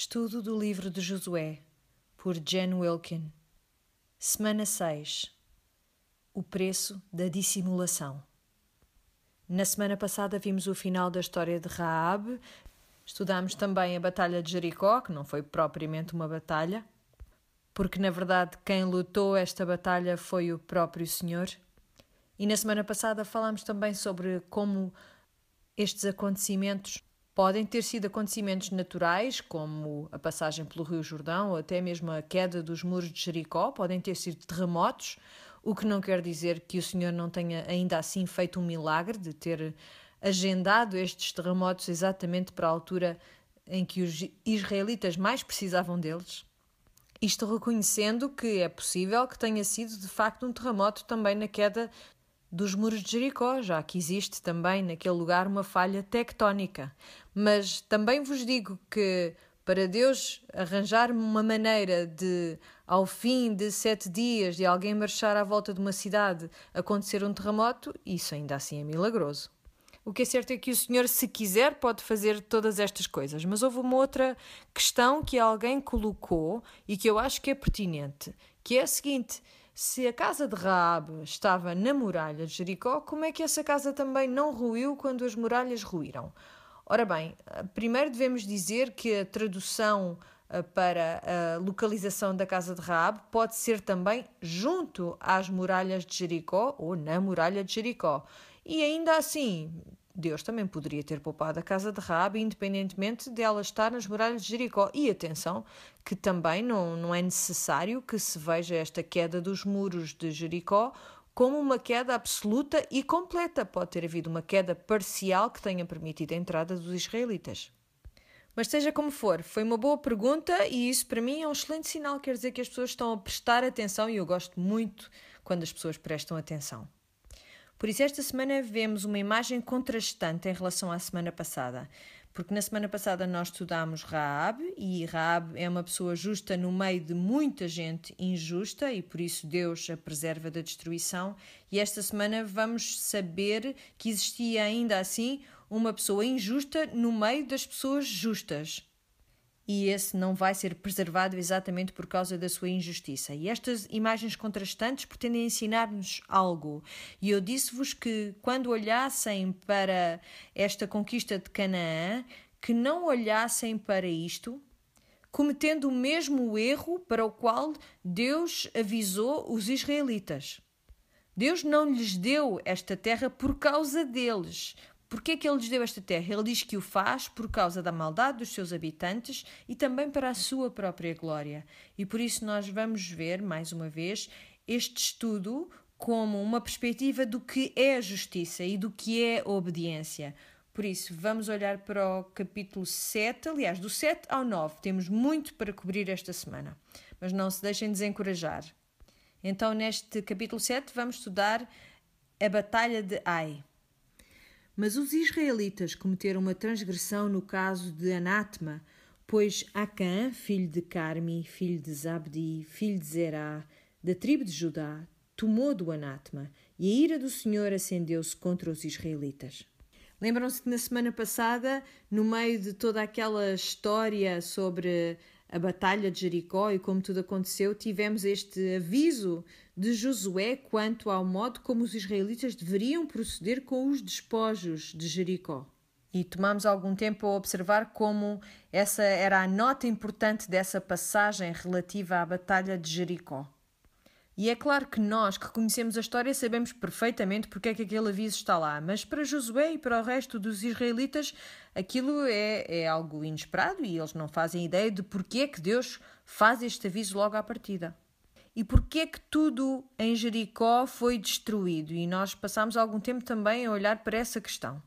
Estudo do livro de Josué, por Jen Wilkin. Semana 6. O preço da dissimulação. Na semana passada vimos o final da história de Raab. Estudámos também a Batalha de Jericó, que não foi propriamente uma batalha, porque na verdade quem lutou esta batalha foi o próprio Senhor. E na semana passada falámos também sobre como estes acontecimentos podem ter sido acontecimentos naturais, como a passagem pelo Rio Jordão ou até mesmo a queda dos muros de Jericó, podem ter sido terremotos, o que não quer dizer que o Senhor não tenha ainda assim feito um milagre de ter agendado estes terremotos exatamente para a altura em que os israelitas mais precisavam deles. Isto reconhecendo que é possível que tenha sido de facto um terremoto também na queda dos muros de Jericó, já que existe também naquele lugar uma falha tectónica. Mas também vos digo que para Deus arranjar uma maneira de, ao fim de sete dias, de alguém marchar à volta de uma cidade, acontecer um terremoto, isso ainda assim é milagroso. O que é certo é que o Senhor, se quiser, pode fazer todas estas coisas. Mas houve uma outra questão que alguém colocou e que eu acho que é pertinente, que é a seguinte: se a casa de Raab estava na muralha de Jericó, como é que essa casa também não ruiu quando as muralhas ruíram? Ora bem, primeiro devemos dizer que a tradução eh, para a localização da casa de Raab pode ser também junto às muralhas de Jericó ou na muralha de Jericó. E ainda assim, Deus também poderia ter poupado a casa de Raab, independentemente de ela estar nas muralhas de Jericó. E atenção, que também não, não é necessário que se veja esta queda dos muros de Jericó como uma queda absoluta e completa. Pode ter havido uma queda parcial que tenha permitido a entrada dos israelitas. Mas seja como for, foi uma boa pergunta e isso para mim é um excelente sinal. Quer dizer que as pessoas estão a prestar atenção e eu gosto muito quando as pessoas prestam atenção. Por isso, esta semana vemos uma imagem contrastante em relação à semana passada. Porque na semana passada nós estudámos Raab e Raab é uma pessoa justa no meio de muita gente injusta e por isso Deus a preserva da destruição. E esta semana vamos saber que existia ainda assim uma pessoa injusta no meio das pessoas justas e esse não vai ser preservado exatamente por causa da sua injustiça. E estas imagens contrastantes pretendem ensinar-nos algo. E eu disse-vos que quando olhassem para esta conquista de Canaã, que não olhassem para isto cometendo o mesmo erro para o qual Deus avisou os israelitas. Deus não lhes deu esta terra por causa deles, Porquê é que ele lhes deu esta terra? Ele diz que o faz por causa da maldade dos seus habitantes e também para a sua própria glória. E por isso nós vamos ver, mais uma vez, este estudo como uma perspectiva do que é a justiça e do que é obediência. Por isso, vamos olhar para o capítulo 7, aliás, do 7 ao 9. Temos muito para cobrir esta semana, mas não se deixem desencorajar. Então, neste capítulo 7, vamos estudar a Batalha de Ai. Mas os israelitas cometeram uma transgressão no caso de anátema, pois Acã, filho de Carmi, filho de Zabdi, filho de Zerá, da tribo de Judá, tomou do anátema, e a ira do Senhor acendeu-se contra os israelitas. Lembram-se que na semana passada, no meio de toda aquela história sobre a batalha de Jericó e como tudo aconteceu, tivemos este aviso de Josué quanto ao modo como os israelitas deveriam proceder com os despojos de Jericó. E tomamos algum tempo a observar como essa era a nota importante dessa passagem relativa à batalha de Jericó. E é claro que nós que conhecemos a história sabemos perfeitamente porque é que aquele aviso está lá, mas para Josué e para o resto dos israelitas aquilo é, é algo inesperado e eles não fazem ideia de porque é que Deus faz este aviso logo à partida. E porque é que tudo em Jericó foi destruído? E nós passamos algum tempo também a olhar para essa questão.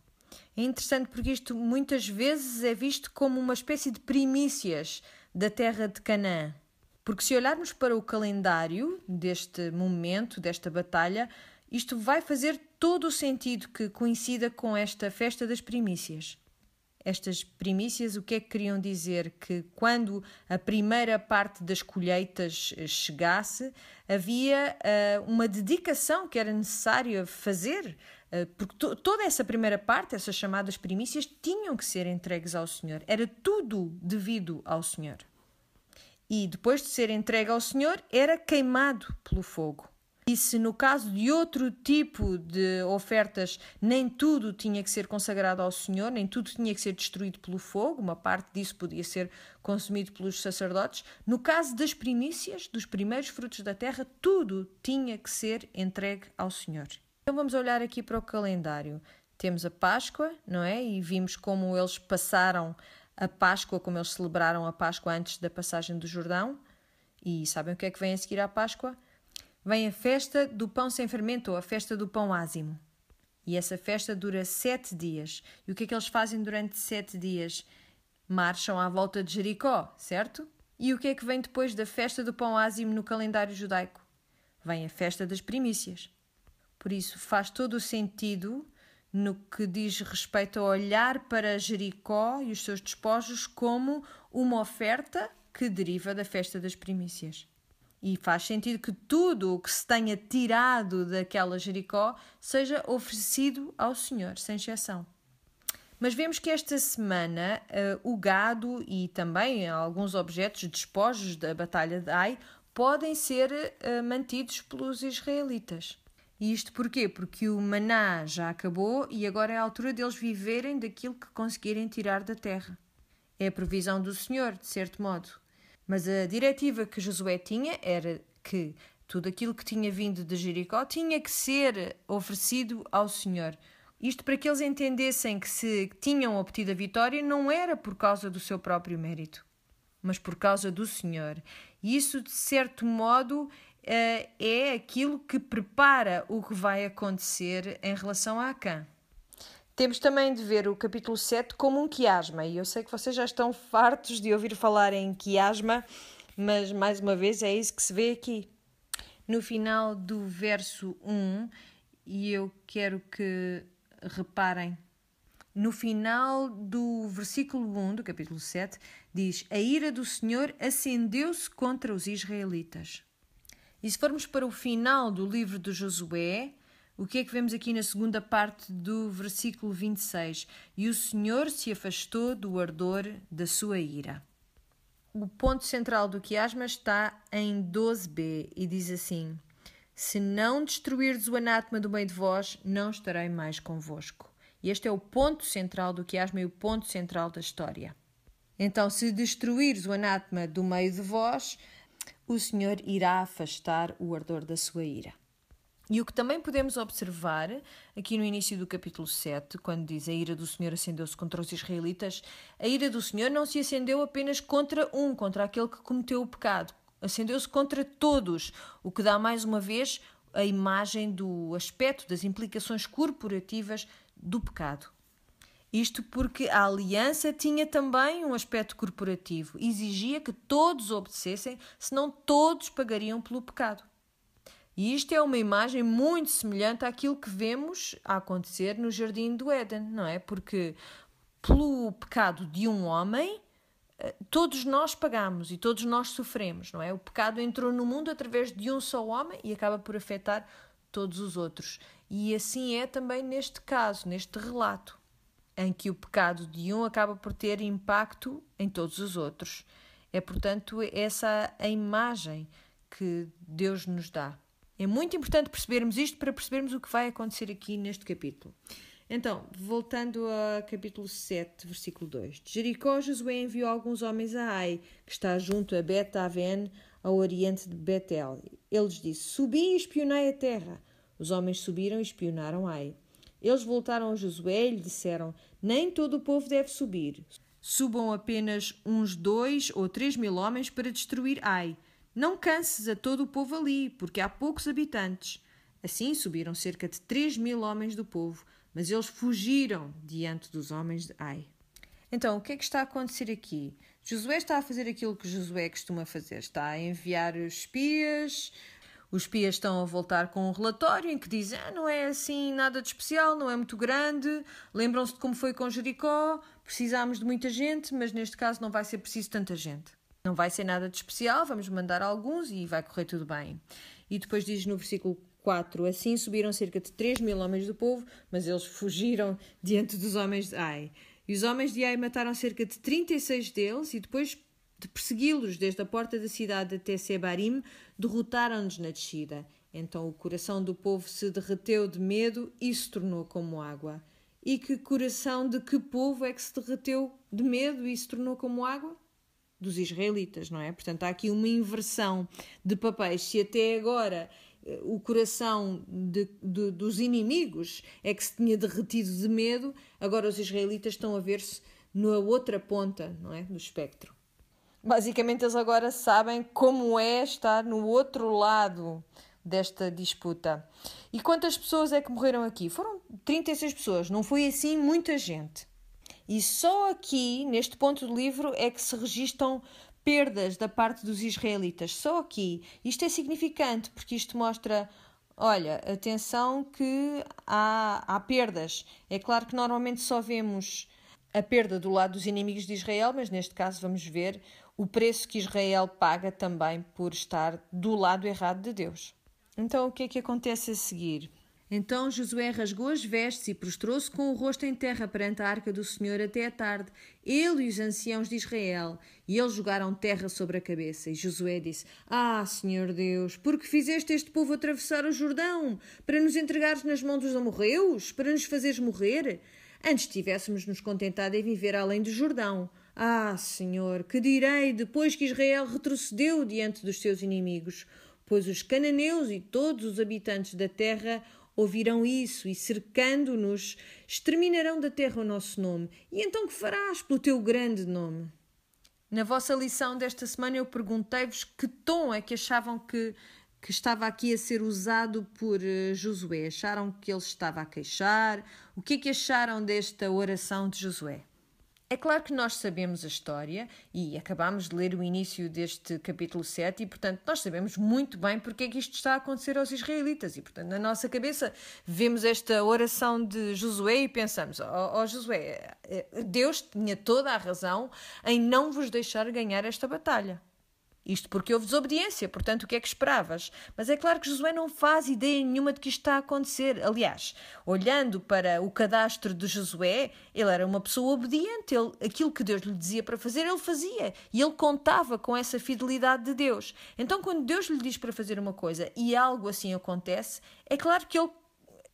É interessante porque isto muitas vezes é visto como uma espécie de primícias da terra de Canaã. Porque se olharmos para o calendário deste momento, desta batalha, isto vai fazer todo o sentido que coincida com esta festa das primícias. Estas primícias, o que é que queriam dizer? Que quando a primeira parte das colheitas eh, chegasse, havia uh, uma dedicação que era necessário fazer Uh, porque to toda essa primeira parte, essas chamadas primícias, tinham que ser entregues ao Senhor. Era tudo devido ao Senhor. E depois de ser entregue ao Senhor, era queimado pelo fogo. E se no caso de outro tipo de ofertas nem tudo tinha que ser consagrado ao Senhor, nem tudo tinha que ser destruído pelo fogo, uma parte disso podia ser consumido pelos sacerdotes, no caso das primícias, dos primeiros frutos da terra, tudo tinha que ser entregue ao Senhor. Então vamos olhar aqui para o calendário. Temos a Páscoa, não é? E vimos como eles passaram a Páscoa, como eles celebraram a Páscoa antes da passagem do Jordão. E sabem o que é que vem a seguir à Páscoa? vem a festa do pão sem fermento ou a festa do pão ázimo. E essa festa dura sete dias. E o que é que eles fazem durante sete dias? Marcham à volta de Jericó, certo? E o que é que vem depois da festa do pão ázimo no calendário judaico? Vem a festa das primícias. Por isso faz todo o sentido no que diz respeito a olhar para Jericó e os seus despojos como uma oferta que deriva da festa das primícias. E faz sentido que tudo o que se tenha tirado daquela Jericó seja oferecido ao Senhor, sem exceção. Mas vemos que esta semana uh, o gado e também alguns objetos despojos da Batalha de Ai podem ser uh, mantidos pelos israelitas. E isto porquê? Porque o maná já acabou e agora é a altura deles viverem daquilo que conseguirem tirar da terra. É a provisão do Senhor, de certo modo. Mas a diretiva que Josué tinha era que tudo aquilo que tinha vindo de Jericó tinha que ser oferecido ao Senhor. Isto para que eles entendessem que se tinham obtido a vitória não era por causa do seu próprio mérito, mas por causa do Senhor. E isso, de certo modo, é aquilo que prepara o que vai acontecer em relação a Acã. Temos também de ver o capítulo 7 como um quiasma, e eu sei que vocês já estão fartos de ouvir falar em quiasma, mas mais uma vez é isso que se vê aqui. No final do verso 1, e eu quero que reparem, no final do versículo 1 do capítulo 7, diz: A ira do Senhor acendeu-se contra os israelitas. E se formos para o final do livro de Josué, o que é que vemos aqui na segunda parte do versículo 26? E o Senhor se afastou do ardor da sua ira. O ponto central do quiasma está em 12b e diz assim: Se não destruirdes o anátema do meio de vós, não estarei mais convosco. E este é o ponto central do quiasma e o ponto central da história. Então, se destruires o anátema do meio de vós, o Senhor irá afastar o ardor da sua ira. E o que também podemos observar aqui no início do capítulo 7, quando diz a ira do Senhor acendeu-se contra os israelitas, a ira do Senhor não se acendeu apenas contra um, contra aquele que cometeu o pecado. Acendeu-se contra todos, o que dá mais uma vez a imagem do aspecto das implicações corporativas do pecado. Isto porque a aliança tinha também um aspecto corporativo, exigia que todos obedecessem, senão todos pagariam pelo pecado. E isto é uma imagem muito semelhante àquilo que vemos a acontecer no Jardim do Éden, não é? Porque pelo pecado de um homem, eh, todos nós pagamos e todos nós sofremos, não é? O pecado entrou no mundo através de um só homem e acaba por afetar todos os outros. E assim é também neste caso, neste relato, em que o pecado de um acaba por ter impacto em todos os outros. É, portanto, essa a imagem que Deus nos dá. É muito importante percebermos isto para percebermos o que vai acontecer aqui neste capítulo. Então, voltando a capítulo 7, versículo 2. De Jericó, Josué enviou alguns homens a Ai, que está junto a Bet-Aven, ao oriente de Betel. Eles disse: Subi e espionei a terra. Os homens subiram e espionaram Ai. Eles voltaram a Josué e lhe disseram: Nem todo o povo deve subir. Subam apenas uns dois ou três mil homens para destruir Ai. Não canses a todo o povo ali, porque há poucos habitantes. Assim subiram cerca de três mil homens do povo, mas eles fugiram diante dos homens de Ai. Então, o que é que está a acontecer aqui? Josué está a fazer aquilo que Josué costuma fazer: está a enviar os espias. Os espias estão a voltar com um relatório em que dizem ah, não é assim nada de especial, não é muito grande. Lembram-se de como foi com Jericó? Precisámos de muita gente, mas neste caso não vai ser preciso tanta gente. Não vai ser nada de especial, vamos mandar alguns e vai correr tudo bem. E depois diz no versículo 4. Assim subiram cerca de 3 mil homens do povo, mas eles fugiram diante dos homens de Ai. E os homens de Ai mataram cerca de 36 deles e depois de persegui-los desde a porta da cidade até Sebarim, derrotaram-nos na descida. Então o coração do povo se derreteu de medo e se tornou como água. E que coração de que povo é que se derreteu de medo e se tornou como água? Dos israelitas, não é? Portanto, há aqui uma inversão de papéis. Se até agora eh, o coração de, de, dos inimigos é que se tinha derretido de medo, agora os israelitas estão a ver-se na outra ponta não é? do espectro. Basicamente, eles agora sabem como é estar no outro lado desta disputa. E quantas pessoas é que morreram aqui? Foram 36 pessoas, não foi assim muita gente. E só aqui, neste ponto do livro, é que se registram perdas da parte dos israelitas. Só aqui. Isto é significante porque isto mostra. Olha, atenção que há, há perdas. É claro que normalmente só vemos a perda do lado dos inimigos de Israel, mas neste caso vamos ver o preço que Israel paga também por estar do lado errado de Deus. Então, o que é que acontece a seguir? Então Josué rasgou as vestes e prostrou-se com o rosto em terra perante a arca do Senhor até a tarde, ele e os anciãos de Israel, e eles jogaram terra sobre a cabeça. E Josué disse: Ah, Senhor Deus, por que fizeste este povo atravessar o Jordão? Para nos entregares nas mãos dos amorreus? Para nos fazeres morrer? Antes tivéssemos nos contentado em viver além do Jordão. Ah, Senhor, que direi depois que Israel retrocedeu diante dos seus inimigos? Pois os cananeus e todos os habitantes da terra ouvirão isso e, cercando-nos, exterminarão da terra o nosso nome. E então que farás pelo teu grande nome? Na vossa lição desta semana eu perguntei-vos que tom é que achavam que, que estava aqui a ser usado por uh, Josué. Acharam que ele estava a queixar? O que é que acharam desta oração de Josué? É claro que nós sabemos a história e acabamos de ler o início deste capítulo 7 e, portanto, nós sabemos muito bem porque é que isto está a acontecer aos israelitas e, portanto, na nossa cabeça vemos esta oração de Josué e pensamos, ó oh, oh, Josué, eh, Deus tinha toda a razão em não vos deixar ganhar esta batalha. Isto porque houve desobediência, portanto, o que é que esperavas? Mas é claro que Josué não faz ideia nenhuma de que isto está a acontecer. Aliás, olhando para o cadastro de Josué, ele era uma pessoa obediente. Ele, aquilo que Deus lhe dizia para fazer, ele fazia. E ele contava com essa fidelidade de Deus. Então, quando Deus lhe diz para fazer uma coisa e algo assim acontece, é claro que ele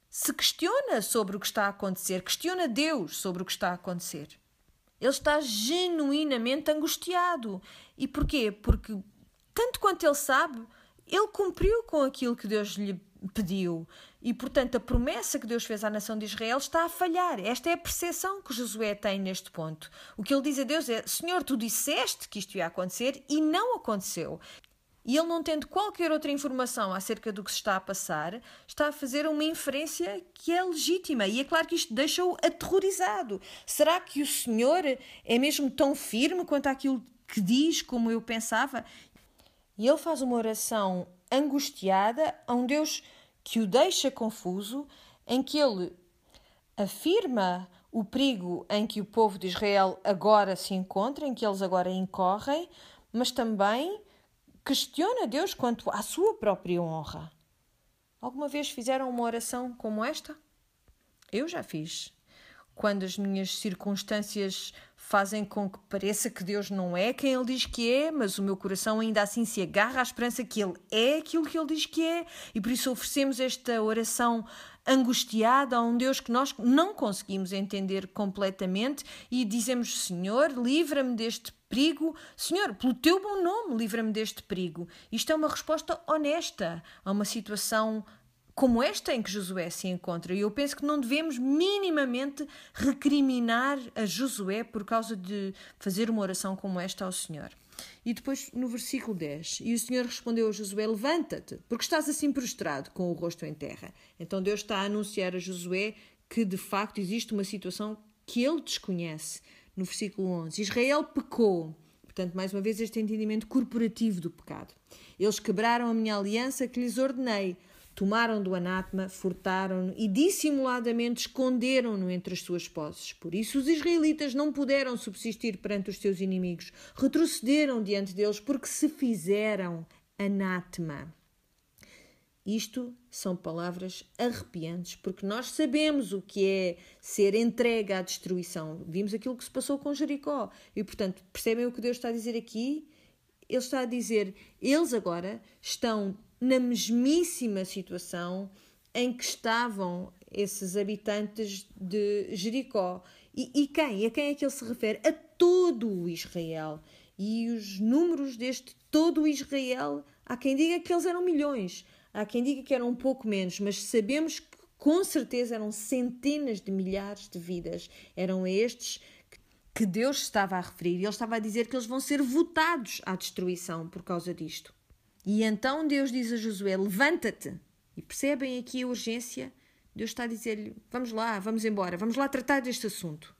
se questiona sobre o que está a acontecer, questiona Deus sobre o que está a acontecer. Ele está genuinamente angustiado. E porquê? Porque, tanto quanto ele sabe, ele cumpriu com aquilo que Deus lhe pediu. E, portanto, a promessa que Deus fez à nação de Israel está a falhar. Esta é a percepção que Josué tem neste ponto. O que ele diz a Deus é: Senhor, tu disseste que isto ia acontecer e não aconteceu. E ele, não tendo qualquer outra informação acerca do que se está a passar, está a fazer uma inferência que é legítima. E é claro que isto deixa-o aterrorizado. Será que o Senhor é mesmo tão firme quanto aquilo que diz, como eu pensava? E ele faz uma oração angustiada a um Deus que o deixa confuso, em que ele afirma o perigo em que o povo de Israel agora se encontra, em que eles agora incorrem, mas também questiona Deus quanto à sua própria honra. Alguma vez fizeram uma oração como esta? Eu já fiz. Quando as minhas circunstâncias fazem com que pareça que Deus não é quem Ele diz que é, mas o meu coração ainda assim se agarra à esperança que Ele é aquilo que Ele diz que é, e por isso oferecemos esta oração angustiada a um Deus que nós não conseguimos entender completamente e dizemos: Senhor, livra-me deste perigo. Senhor, pelo teu bom nome, livra-me deste perigo. Isto é uma resposta honesta a uma situação como esta em que Josué se encontra. E eu penso que não devemos minimamente recriminar a Josué por causa de fazer uma oração como esta ao Senhor. E depois no versículo 10: E o Senhor respondeu a Josué: Levanta-te, porque estás assim prostrado, com o rosto em terra. Então Deus está a anunciar a Josué que de facto existe uma situação que ele desconhece no versículo 11. Israel pecou. Portanto, mais uma vez, este entendimento corporativo do pecado. Eles quebraram a minha aliança que lhes ordenei. Tomaram do anátema, furtaram-no e dissimuladamente esconderam-no entre as suas posses. Por isso os israelitas não puderam subsistir perante os seus inimigos. Retrocederam diante deles porque se fizeram anátema. Isto são palavras arrepiantes, porque nós sabemos o que é ser entregue à destruição. Vimos aquilo que se passou com Jericó. E, portanto, percebem o que Deus está a dizer aqui? Ele está a dizer, eles agora estão na mesmíssima situação em que estavam esses habitantes de Jericó. E, e quem? A quem é que ele se refere? A todo o Israel. E os números deste todo o Israel, há quem diga que eles eram milhões. Há quem diga que eram um pouco menos, mas sabemos que com certeza eram centenas de milhares de vidas. Eram estes que Deus estava a referir. Ele estava a dizer que eles vão ser votados à destruição por causa disto. E então Deus diz a Josué: Levanta-te. E percebem aqui a urgência? Deus está a dizer-lhe: Vamos lá, vamos embora, vamos lá tratar deste assunto.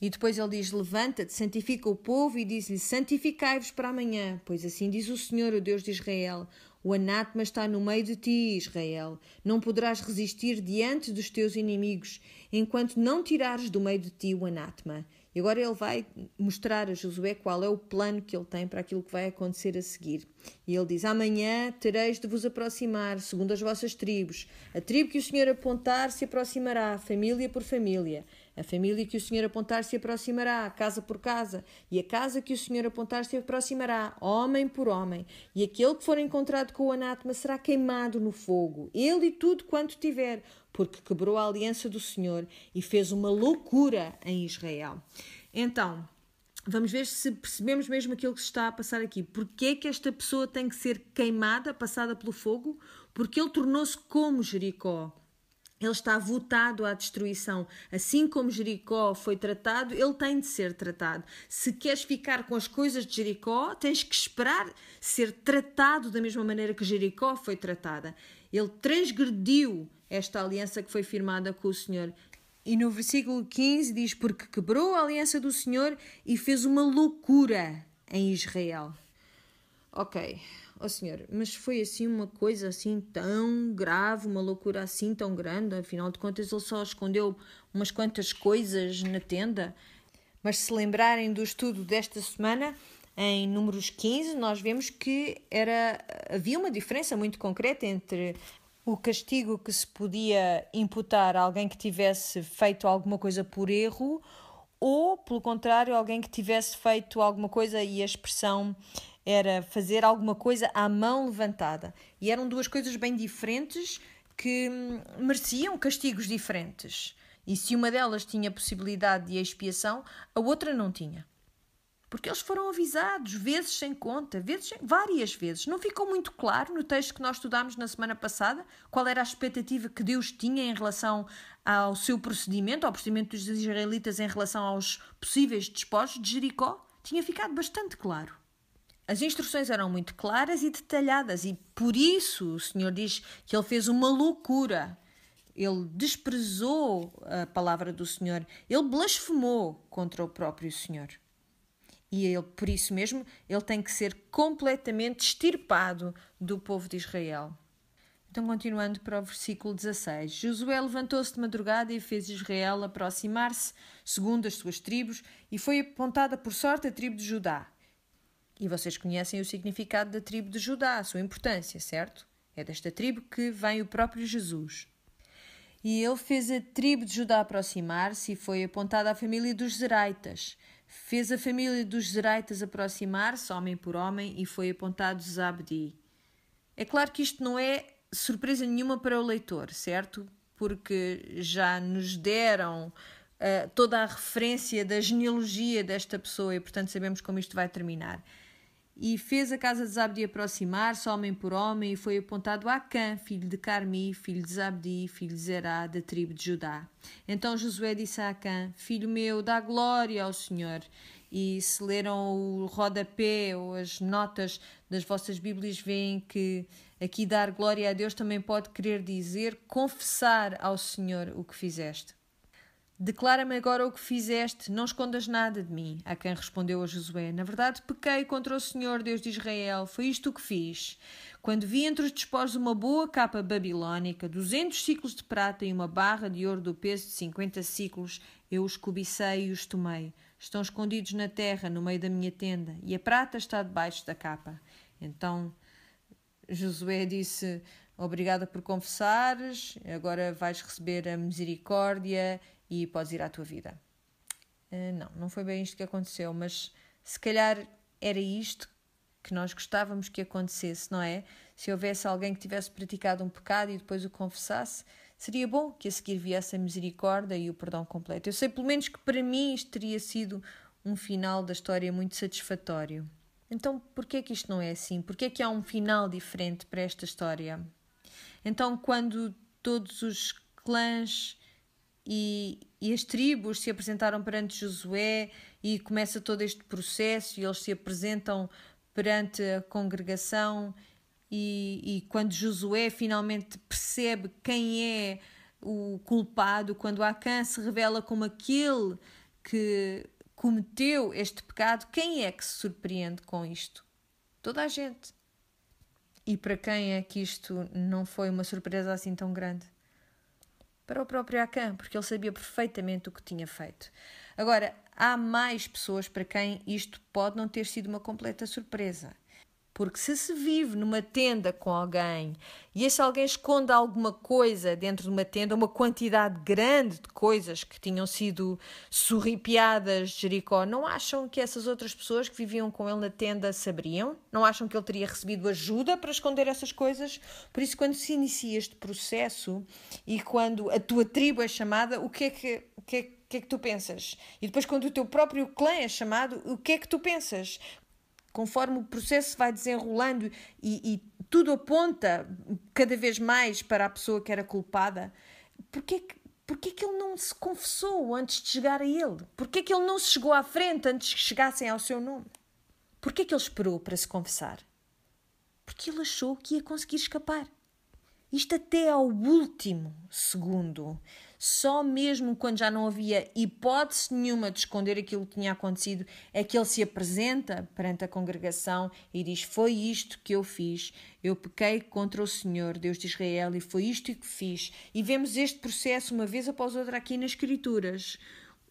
E depois ele diz: Levanta-te, santifica o povo e diz-lhe: Santificai-vos para amanhã, pois assim diz o Senhor, o Deus de Israel: o anátema está no meio de ti, Israel. Não poderás resistir diante dos teus inimigos, enquanto não tirares do meio de ti o anátema. E agora ele vai mostrar a Josué qual é o plano que ele tem para aquilo que vai acontecer a seguir. E ele diz: Amanhã tereis de vos aproximar, segundo as vossas tribos. A tribo que o Senhor apontar se aproximará, família por família. A família que o Senhor apontar se aproximará, casa por casa, e a casa que o Senhor apontar se aproximará, homem por homem. E aquele que for encontrado com o anátema será queimado no fogo, ele e tudo quanto tiver, porque quebrou a aliança do Senhor e fez uma loucura em Israel. Então, vamos ver se percebemos mesmo aquilo que se está a passar aqui. Porquê que esta pessoa tem que ser queimada, passada pelo fogo? Porque ele tornou-se como Jericó ele está votado à destruição. Assim como Jericó foi tratado, ele tem de ser tratado. Se queres ficar com as coisas de Jericó, tens que esperar ser tratado da mesma maneira que Jericó foi tratada. Ele transgrediu esta aliança que foi firmada com o Senhor. E no versículo 15 diz: Porque quebrou a aliança do Senhor e fez uma loucura em Israel. Ok, oh, senhor, mas foi assim uma coisa assim tão grave, uma loucura assim tão grande, afinal de contas ele só escondeu umas quantas coisas na tenda. Mas se lembrarem do estudo desta semana, em números 15, nós vemos que era, havia uma diferença muito concreta entre o castigo que se podia imputar a alguém que tivesse feito alguma coisa por erro ou, pelo contrário, alguém que tivesse feito alguma coisa e a expressão era fazer alguma coisa à mão levantada. E eram duas coisas bem diferentes que hum, mereciam castigos diferentes. E se uma delas tinha possibilidade de expiação, a outra não tinha. Porque eles foram avisados, vezes sem conta, vezes, várias vezes. Não ficou muito claro no texto que nós estudámos na semana passada qual era a expectativa que Deus tinha em relação ao seu procedimento, ao procedimento dos israelitas em relação aos possíveis despojos de Jericó? Tinha ficado bastante claro. As instruções eram muito claras e detalhadas, e por isso o Senhor diz que ele fez uma loucura. Ele desprezou a palavra do Senhor, ele blasfemou contra o próprio Senhor. E ele, por isso mesmo, ele tem que ser completamente extirpado do povo de Israel. Então, continuando para o versículo 16: Josué levantou-se de madrugada e fez Israel aproximar-se, segundo as suas tribos, e foi apontada por sorte a tribo de Judá. E vocês conhecem o significado da tribo de Judá, a sua importância, certo? É desta tribo que vem o próprio Jesus. E ele fez a tribo de Judá aproximar-se e foi apontada a família dos Zeraitas. Fez a família dos Zeraitas aproximar-se, homem por homem, e foi apontado Zabdi. É claro que isto não é surpresa nenhuma para o leitor, certo? Porque já nos deram uh, toda a referência da genealogia desta pessoa e, portanto, sabemos como isto vai terminar e fez a casa de Zabdi aproximar-se, homem por homem, e foi apontado a Acã, filho de Carmi, filho de Zabdi, filho de Zerá, da tribo de Judá. Então Josué disse a Acã, filho meu, dá glória ao Senhor. E se leram o rodapé ou as notas das vossas Bíblias, veem que aqui dar glória a Deus também pode querer dizer confessar ao Senhor o que fizeste. Declara-me agora o que fizeste, não escondas nada de mim. A quem respondeu a Josué: Na verdade, pequei contra o Senhor, Deus de Israel. Foi isto o que fiz. Quando vi entre os despojos uma boa capa babilónica, duzentos ciclos de prata e uma barra de ouro do peso de cinquenta ciclos, eu os cobicei e os tomei. Estão escondidos na terra, no meio da minha tenda, e a prata está debaixo da capa. Então Josué disse obrigada por confessares, agora vais receber a misericórdia e podes ir à tua vida. Uh, não, não foi bem isto que aconteceu, mas se calhar era isto que nós gostávamos que acontecesse, não é? Se houvesse alguém que tivesse praticado um pecado e depois o confessasse, seria bom que a seguir viesse a misericórdia e o perdão completo. Eu sei pelo menos que para mim isto teria sido um final da história muito satisfatório. Então, por que que isto não é assim? Por que é que há um final diferente para esta história? Então, quando todos os clãs e, e as tribos se apresentaram perante Josué e começa todo este processo e eles se apresentam perante a congregação e, e quando Josué finalmente percebe quem é o culpado, quando Acã se revela como aquele que cometeu este pecado, quem é que se surpreende com isto? Toda a gente. E para quem é que isto não foi uma surpresa assim tão grande? Para o próprio Acã, porque ele sabia perfeitamente o que tinha feito. Agora, há mais pessoas para quem isto pode não ter sido uma completa surpresa. Porque se se vive numa tenda com alguém e esse alguém esconde alguma coisa dentro de uma tenda, uma quantidade grande de coisas que tinham sido surripiadas de Jericó, não acham que essas outras pessoas que viviam com ele na tenda saberiam? Não acham que ele teria recebido ajuda para esconder essas coisas? Por isso, quando se inicia este processo e quando a tua tribo é chamada, o que é que, o que, é que que é que tu pensas? E depois, quando o teu próprio clã é chamado, o que é que tu pensas? Conforme o processo vai desenrolando e, e, tudo aponta cada vez mais para a pessoa que era culpada, porquê que, porquê que ele não se confessou antes de chegar a ele? Porquê que ele não se chegou à frente antes que chegassem ao seu nome? Porquê que ele esperou para se confessar? Porque ele achou que ia conseguir escapar. Isto até ao último segundo. Só mesmo quando já não havia hipótese nenhuma de esconder aquilo que tinha acontecido, é que ele se apresenta perante a congregação e diz: Foi isto que eu fiz. Eu pequei contra o Senhor, Deus de Israel, e foi isto que fiz. E vemos este processo uma vez após outra aqui nas Escrituras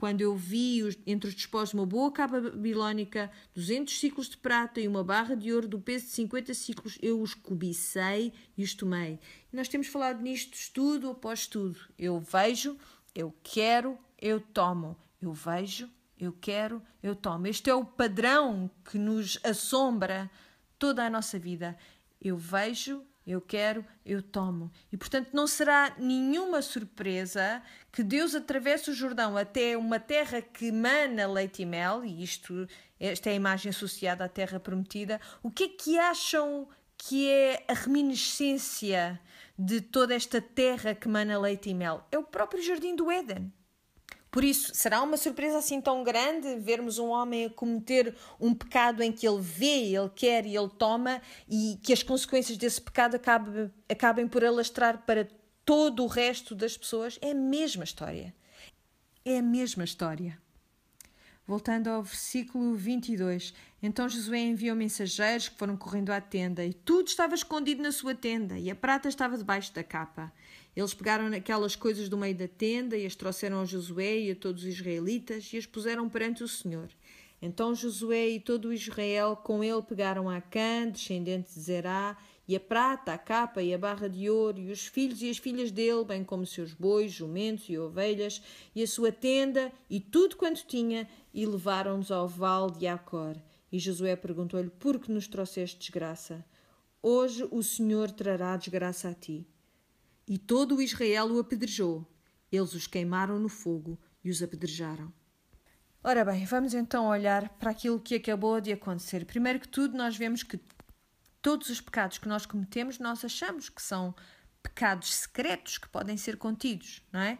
quando eu vi entre os despojos uma boa capa babilónica, 200 ciclos de prata e uma barra de ouro do peso de 50 ciclos, eu os cobicei e os tomei. E nós temos falado nisto estudo após estudo. Eu vejo, eu quero, eu tomo. Eu vejo, eu quero, eu tomo. Este é o padrão que nos assombra toda a nossa vida. Eu vejo, eu quero, eu tomo. E portanto não será nenhuma surpresa que Deus atravesse o Jordão até uma terra que mana leite e mel, e isto, esta é a imagem associada à terra prometida. O que é que acham que é a reminiscência de toda esta terra que mana leite e mel? É o próprio jardim do Éden. Por isso, será uma surpresa assim tão grande vermos um homem a cometer um pecado em que ele vê, ele quer e ele toma e que as consequências desse pecado acabem, acabem por alastrar para todo o resto das pessoas? É a mesma história. É a mesma história. Voltando ao versículo 22. Então Josué enviou mensageiros que foram correndo à tenda, e tudo estava escondido na sua tenda, e a prata estava debaixo da capa. Eles pegaram aquelas coisas do meio da tenda e as trouxeram a Josué e a todos os israelitas e as puseram perante o Senhor. Então Josué e todo o Israel com ele pegaram a Acã, descendente de Zerá, e a prata, a capa e a barra de ouro, e os filhos e as filhas dele, bem como seus bois, jumentos e ovelhas, e a sua tenda, e tudo quanto tinha, e levaram-nos ao vale de Acor. E Josué perguntou-lhe: Por que nos trouxeste desgraça? Hoje o Senhor trará desgraça a ti. E todo o Israel o apedrejou. Eles os queimaram no fogo e os apedrejaram. Ora bem, vamos então olhar para aquilo que acabou de acontecer. Primeiro que tudo, nós vemos que todos os pecados que nós cometemos, nós achamos que são pecados secretos que podem ser contidos, não é?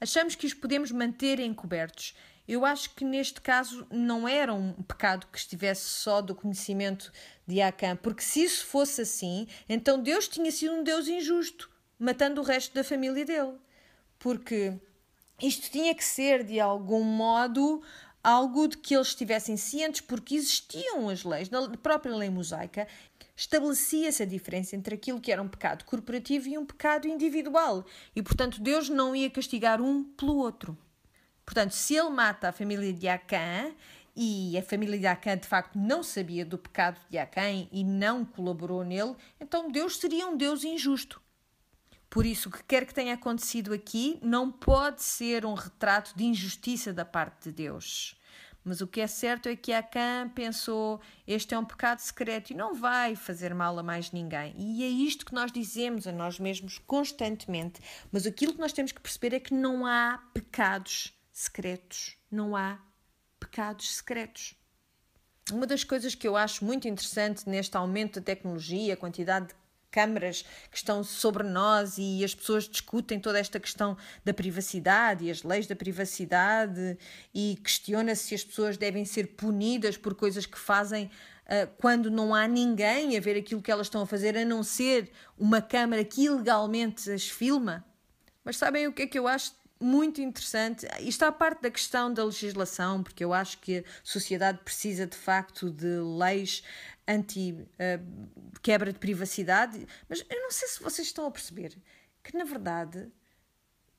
Achamos que os podemos manter encobertos. Eu acho que neste caso não era um pecado que estivesse só do conhecimento de Acã, porque se isso fosse assim, então Deus tinha sido um Deus injusto, matando o resto da família dele. Porque isto tinha que ser, de algum modo, algo de que eles estivessem cientes, porque existiam as leis, na própria lei mosaica, estabelecia-se a diferença entre aquilo que era um pecado corporativo e um pecado individual. E, portanto, Deus não ia castigar um pelo outro. Portanto, se ele mata a família de Acã, e a família de Acã de facto não sabia do pecado de Acã e não colaborou nele, então Deus seria um Deus injusto. Por isso, o que quer que tenha acontecido aqui não pode ser um retrato de injustiça da parte de Deus. Mas o que é certo é que Acã pensou: este é um pecado secreto e não vai fazer mal a mais ninguém. E é isto que nós dizemos a nós mesmos constantemente. Mas aquilo que nós temos que perceber é que não há pecados secretos. Não há pecados secretos. Uma das coisas que eu acho muito interessante neste aumento da tecnologia, a quantidade de câmaras que estão sobre nós e as pessoas discutem toda esta questão da privacidade e as leis da privacidade e questiona-se se as pessoas devem ser punidas por coisas que fazem uh, quando não há ninguém a ver aquilo que elas estão a fazer, a não ser uma câmara que ilegalmente as filma. Mas sabem o que é que eu acho muito interessante. Isto está parte da questão da legislação, porque eu acho que a sociedade precisa de facto de leis anti-quebra uh, de privacidade, mas eu não sei se vocês estão a perceber que, na verdade,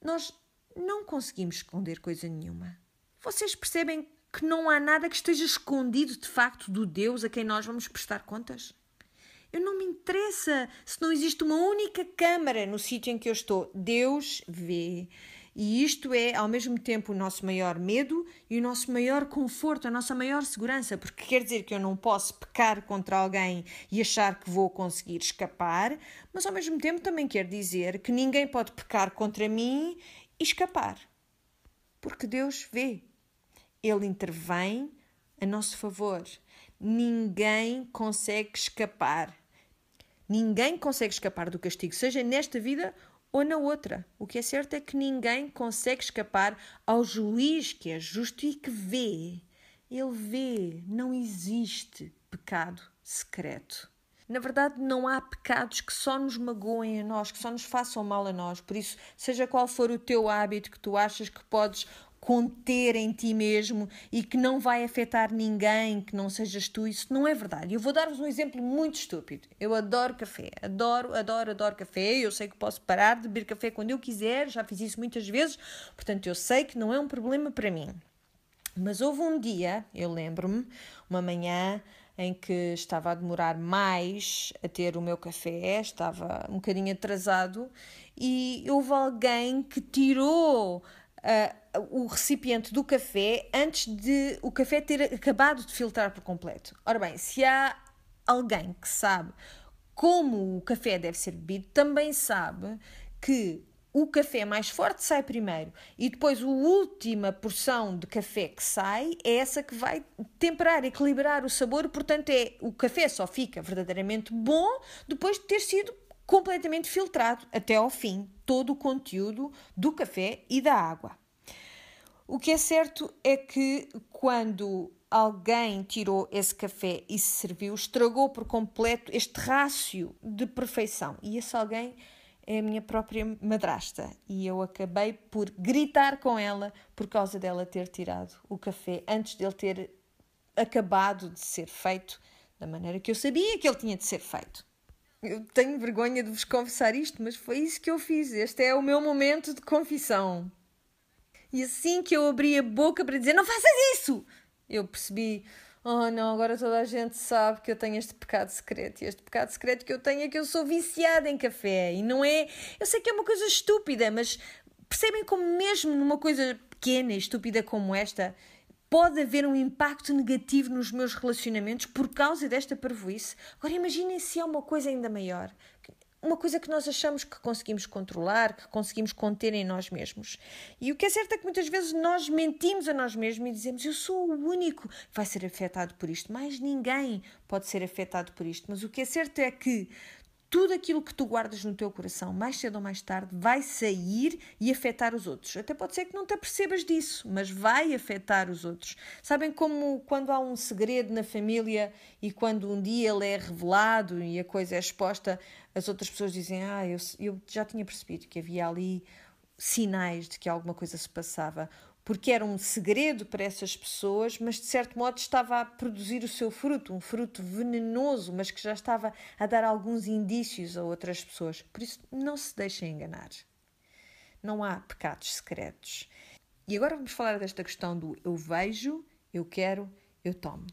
nós não conseguimos esconder coisa nenhuma. Vocês percebem que não há nada que esteja escondido de facto do Deus a quem nós vamos prestar contas? Eu não me interessa se não existe uma única câmara no sítio em que eu estou. Deus vê. E isto é, ao mesmo tempo, o nosso maior medo e o nosso maior conforto, a nossa maior segurança, porque quer dizer que eu não posso pecar contra alguém e achar que vou conseguir escapar, mas ao mesmo tempo também quer dizer que ninguém pode pecar contra mim e escapar. Porque Deus vê. Ele intervém a nosso favor. Ninguém consegue escapar. Ninguém consegue escapar do castigo, seja nesta vida ou na outra. O que é certo é que ninguém consegue escapar ao juiz que é justo e que vê. Ele vê, não existe pecado secreto. Na verdade, não há pecados que só nos magoem a nós, que só nos façam mal a nós. Por isso, seja qual for o teu hábito que tu achas que podes conter em ti mesmo e que não vai afetar ninguém que não sejas tu, isso não é verdade. Eu vou dar-vos um exemplo muito estúpido. Eu adoro café, adoro, adoro, adoro café. Eu sei que posso parar de beber café quando eu quiser, já fiz isso muitas vezes, portanto eu sei que não é um problema para mim. Mas houve um dia, eu lembro-me, uma manhã em que estava a demorar mais a ter o meu café, estava um bocadinho atrasado e houve alguém que tirou uh, o recipiente do café antes de o café ter acabado de filtrar por completo. Ora bem, se há alguém que sabe como o café deve ser bebido, também sabe que o café mais forte sai primeiro e depois a última porção de café que sai é essa que vai temperar, equilibrar o sabor, portanto é o café só fica verdadeiramente bom depois de ter sido completamente filtrado até ao fim todo o conteúdo do café e da água. O que é certo é que quando alguém tirou esse café e se serviu, estragou por completo este rácio de perfeição. E esse alguém é a minha própria madrasta. E eu acabei por gritar com ela por causa dela ter tirado o café antes dele ter acabado de ser feito da maneira que eu sabia que ele tinha de ser feito. Eu tenho vergonha de vos confessar isto, mas foi isso que eu fiz. Este é o meu momento de confissão. E assim que eu abri a boca para dizer: Não faças isso! Eu percebi: Oh não, agora toda a gente sabe que eu tenho este pecado secreto. E este pecado secreto que eu tenho é que eu sou viciada em café. E não é. Eu sei que é uma coisa estúpida, mas percebem como, mesmo numa coisa pequena e estúpida como esta, pode haver um impacto negativo nos meus relacionamentos por causa desta parvoíce. Agora imaginem se é uma coisa ainda maior. Uma coisa que nós achamos que conseguimos controlar, que conseguimos conter em nós mesmos. E o que é certo é que muitas vezes nós mentimos a nós mesmos e dizemos: Eu sou o único que vai ser afetado por isto. Mais ninguém pode ser afetado por isto. Mas o que é certo é que tudo aquilo que tu guardas no teu coração, mais cedo ou mais tarde, vai sair e afetar os outros. Até pode ser que não te apercebas disso, mas vai afetar os outros. Sabem como quando há um segredo na família e quando um dia ele é revelado e a coisa é exposta, as outras pessoas dizem: Ah, eu, eu já tinha percebido que havia ali sinais de que alguma coisa se passava porque era um segredo para essas pessoas, mas de certo modo estava a produzir o seu fruto, um fruto venenoso, mas que já estava a dar alguns indícios a outras pessoas. Por isso, não se deixem enganar. Não há pecados secretos. E agora vamos falar desta questão do eu vejo, eu quero eu tomo.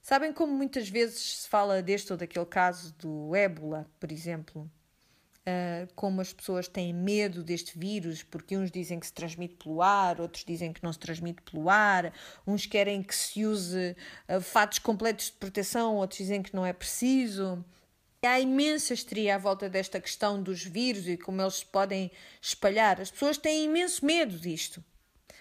Sabem como muitas vezes se fala deste ou daquele caso do ébola, por exemplo? Uh, como as pessoas têm medo deste vírus, porque uns dizem que se transmite pelo ar, outros dizem que não se transmite pelo ar, uns querem que se use uh, fatos completos de proteção, outros dizem que não é preciso. Há imensa histeria à volta desta questão dos vírus e como eles se podem espalhar. As pessoas têm imenso medo disto.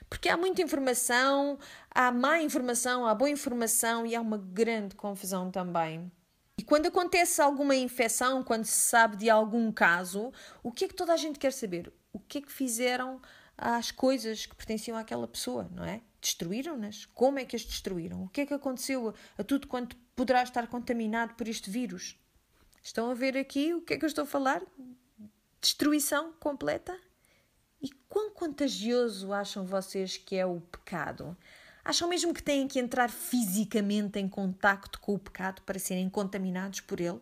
Porque há muita informação, há má informação, há boa informação e há uma grande confusão também. E quando acontece alguma infecção, quando se sabe de algum caso, o que é que toda a gente quer saber? O que é que fizeram às coisas que pertenciam àquela pessoa, não é? Destruíram-nas? Como é que as destruíram? O que é que aconteceu a tudo quanto poderá estar contaminado por este vírus? Estão a ver aqui o que é que eu estou a falar? Destruição completa? E quão contagioso acham vocês que é o pecado? Acham mesmo que têm que entrar fisicamente em contacto com o pecado para serem contaminados por ele?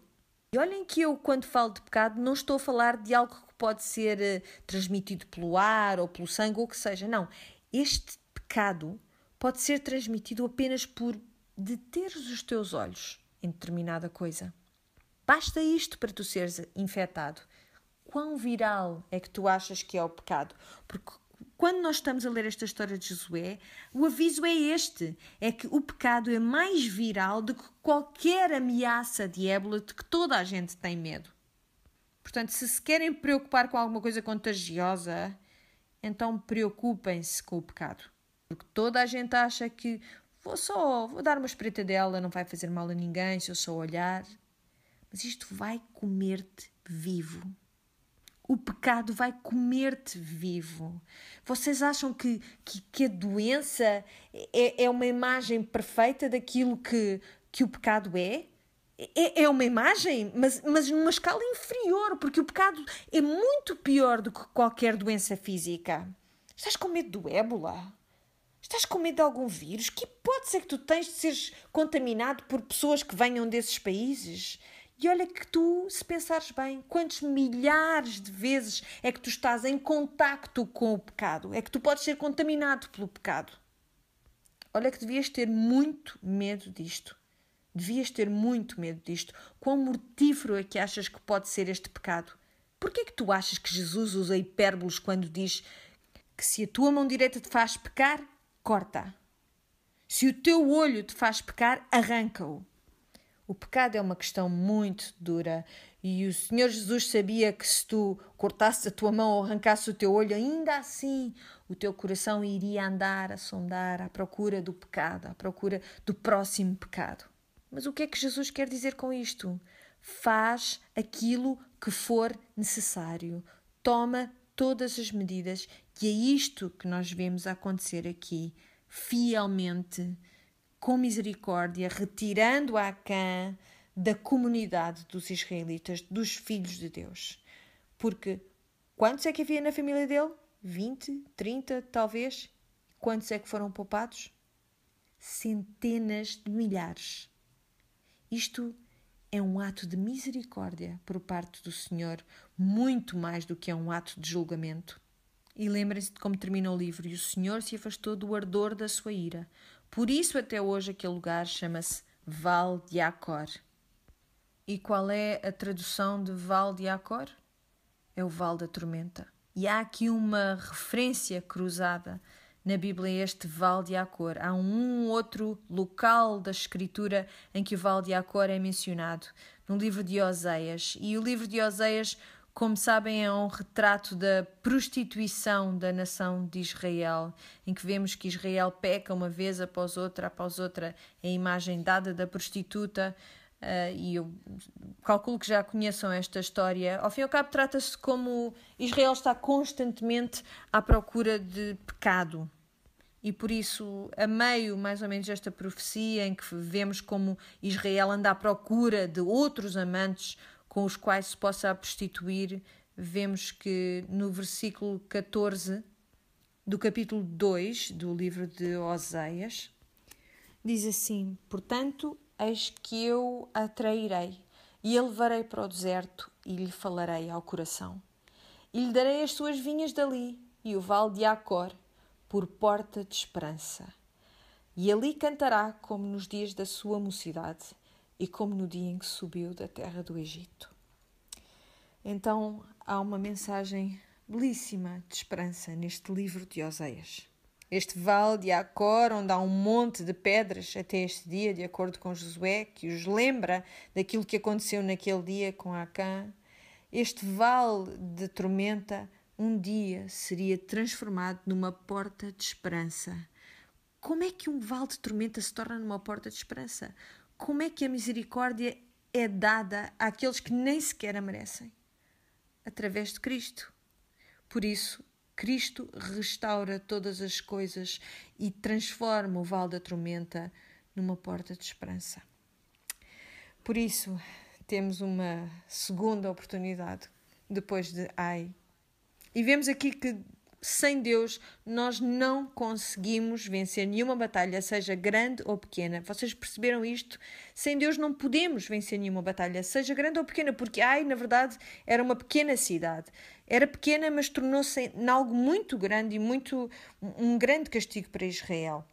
E olhem que eu, quando falo de pecado, não estou a falar de algo que pode ser uh, transmitido pelo ar ou pelo sangue ou o que seja. Não. Este pecado pode ser transmitido apenas por deteres os teus olhos em determinada coisa. Basta isto para tu seres infectado. Quão viral é que tu achas que é o pecado? Porque quando nós estamos a ler esta história de Josué, o aviso é este: é que o pecado é mais viral do que qualquer ameaça de ébola de que toda a gente tem medo. Portanto, se se querem preocupar com alguma coisa contagiosa, então preocupem-se com o pecado. Porque toda a gente acha que vou só vou dar uma espreita dela, não vai fazer mal a ninguém se eu só olhar. Mas isto vai comer-te vivo o pecado vai comer-te vivo. Vocês acham que, que, que a doença é, é, uma imagem perfeita daquilo que, que o pecado é? É, é uma imagem, mas, mas numa escala inferior, porque o pecado é muito pior do que qualquer doença física. Estás com medo do ébola? Estás com medo de algum vírus? Que hipótese é que tu tens de seres contaminado por pessoas que venham desses países? E olha que tu, se pensares bem, quantos milhares de vezes é que tu estás em contacto com o pecado? É que tu podes ser contaminado pelo pecado. Olha que devias ter muito medo disto. Devias ter muito medo disto. Quão mortífero é que achas que pode ser este pecado? Por que é que tu achas que Jesus usa hipérboles quando diz que se a tua mão direita te faz pecar, corta? Se o teu olho te faz pecar, arranca-o. O pecado é uma questão muito dura e o Senhor Jesus sabia que se tu cortasses a tua mão ou arrancasses o teu olho, ainda assim o teu coração iria andar a sondar à procura do pecado, à procura do próximo pecado. Mas o que é que Jesus quer dizer com isto? Faz aquilo que for necessário. Toma todas as medidas e é isto que nós vemos acontecer aqui, fielmente com misericórdia, retirando Acã da comunidade dos israelitas, dos filhos de Deus. Porque quantos é que havia na família dele? 20, 30, talvez? Quantos é que foram poupados? Centenas de milhares. Isto é um ato de misericórdia por parte do Senhor, muito mais do que é um ato de julgamento. E lembrem-se de como termina o livro: E o Senhor se afastou do ardor da sua ira, por isso, até hoje, aquele lugar chama-se Val de Acor. E qual é a tradução de Val de Acor? É o Val da Tormenta. E há aqui uma referência cruzada na Bíblia este Val de Acor. Há um outro local da Escritura em que o Val de Acor é mencionado, no livro de Oseias. E o livro de Oseias como sabem, é um retrato da prostituição da nação de Israel, em que vemos que Israel peca uma vez após outra, após outra, a imagem dada da prostituta. Uh, e eu calculo que já conheçam esta história. Ao fim e ao cabo, trata-se como Israel está constantemente à procura de pecado. E por isso, a meio mais ou menos desta profecia, em que vemos como Israel anda à procura de outros amantes, com os quais se possa prostituir, vemos que no versículo 14 do capítulo 2 do livro de Oséias, diz assim: Portanto, eis que eu a trairei, e a levarei para o deserto, e lhe falarei ao coração. E lhe darei as suas vinhas dali, e o vale de Acor, por porta de esperança. e ali cantará como nos dias da sua mocidade e como no dia em que subiu da terra do Egito. Então há uma mensagem belíssima de esperança neste livro de Oséias. Este vale de Acor, onde há um monte de pedras até este dia, de acordo com Josué, que os lembra daquilo que aconteceu naquele dia com Acã. Este vale de tormenta um dia seria transformado numa porta de esperança. Como é que um vale de tormenta se torna numa porta de esperança? Como é que a misericórdia é dada àqueles que nem sequer a merecem? Através de Cristo. Por isso, Cristo restaura todas as coisas e transforma o vale da tormenta numa porta de esperança. Por isso, temos uma segunda oportunidade depois de Ai. E vemos aqui que sem Deus nós não conseguimos vencer nenhuma batalha, seja grande ou pequena. Vocês perceberam isto? Sem Deus não podemos vencer nenhuma batalha, seja grande ou pequena, porque Ai, na verdade, era uma pequena cidade. Era pequena, mas tornou-se em algo muito grande e muito um grande castigo para Israel.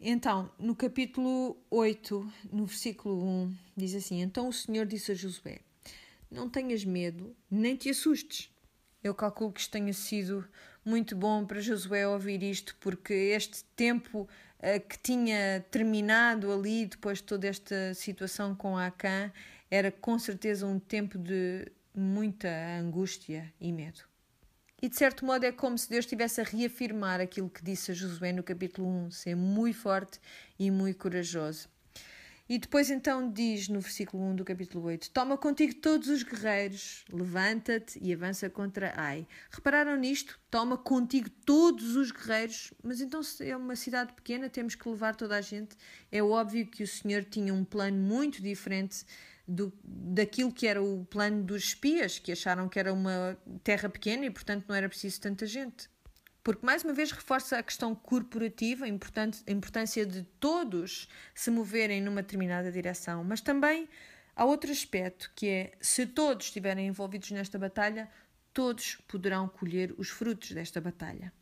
Então, no capítulo 8, no versículo 1, diz assim: Então o Senhor disse a Josué: Não tenhas medo, nem te assustes. Eu calculo que isto tenha sido muito bom para Josué ouvir isto, porque este tempo uh, que tinha terminado ali, depois de toda esta situação com Acã, era com certeza um tempo de muita angústia e medo. E de certo modo é como se Deus estivesse a reafirmar aquilo que disse a Josué no capítulo 1, ser muito forte e muito corajoso. E depois então diz no versículo 1 do capítulo 8: Toma contigo todos os guerreiros, levanta-te e avança contra Ai. Repararam nisto? Toma contigo todos os guerreiros, mas então se é uma cidade pequena, temos que levar toda a gente. É óbvio que o Senhor tinha um plano muito diferente do, daquilo que era o plano dos espias, que acharam que era uma terra pequena e, portanto, não era preciso tanta gente porque mais uma vez reforça a questão corporativa, a importância de todos se moverem numa determinada direção, mas também há outro aspecto que é se todos estiverem envolvidos nesta batalha, todos poderão colher os frutos desta batalha.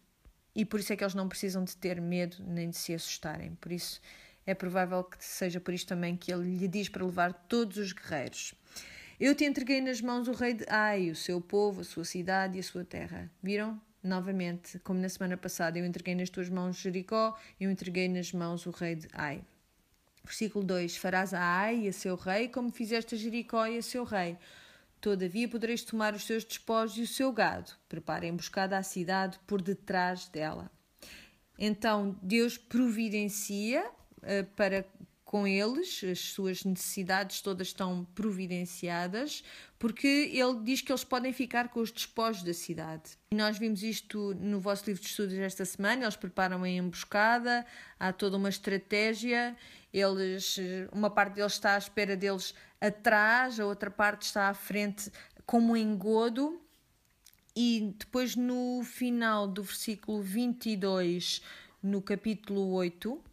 E por isso é que eles não precisam de ter medo nem de se assustarem. Por isso é provável que seja por isto também que ele lhe diz para levar todos os guerreiros. Eu te entreguei nas mãos o rei de Ai, o seu povo, a sua cidade e a sua terra. Viram? Novamente, como na semana passada, eu entreguei nas tuas mãos Jericó, eu entreguei nas mãos o rei de Ai. Versículo 2: Farás a Ai e a seu rei como fizeste a Jericó e a seu rei. Todavia podereis tomar os seus despojos e o seu gado. Preparem emboscada à cidade por detrás dela. Então Deus providencia uh, para com eles, as suas necessidades todas estão providenciadas, porque ele diz que eles podem ficar com os despojos da cidade. E nós vimos isto no vosso livro de estudos esta semana, eles preparam a emboscada, há toda uma estratégia, eles, uma parte deles está à espera deles atrás, a outra parte está à frente como um engodo, e depois no final do versículo 22, no capítulo 8,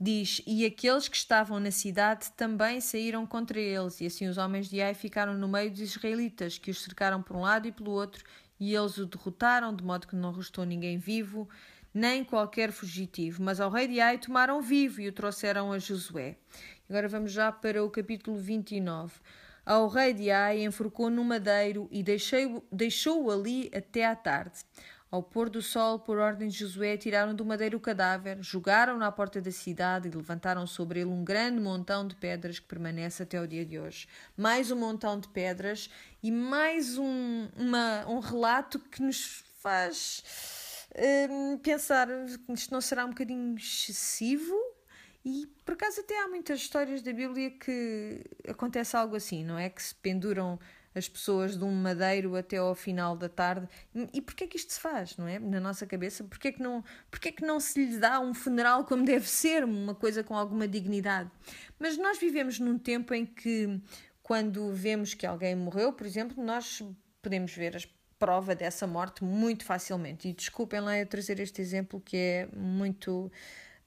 Diz: E aqueles que estavam na cidade também saíram contra eles, e assim os homens de Ai ficaram no meio dos israelitas, que os cercaram por um lado e pelo outro, e eles o derrotaram, de modo que não restou ninguém vivo, nem qualquer fugitivo. Mas ao rei de Ai tomaram vivo e o trouxeram a Josué. Agora vamos já para o capítulo 29. Ao rei de Ai enforcou no madeiro e deixou-o ali até à tarde. Ao pôr do sol, por ordem de Josué, tiraram do madeiro o cadáver, jogaram-no à porta da cidade e levantaram sobre ele um grande montão de pedras que permanece até o dia de hoje. Mais um montão de pedras e mais um, uma, um relato que nos faz hum, pensar que isto não será um bocadinho excessivo. E por acaso até há muitas histórias da Bíblia que acontece algo assim, não é? Que se penduram as pessoas de um madeiro até ao final da tarde. E porquê que isto se faz, não é? Na nossa cabeça, porquê que não, porquê que não se lhe dá um funeral como deve ser, uma coisa com alguma dignidade? Mas nós vivemos num tempo em que, quando vemos que alguém morreu, por exemplo, nós podemos ver as prova dessa morte muito facilmente. E desculpem lá eu trazer este exemplo que é muito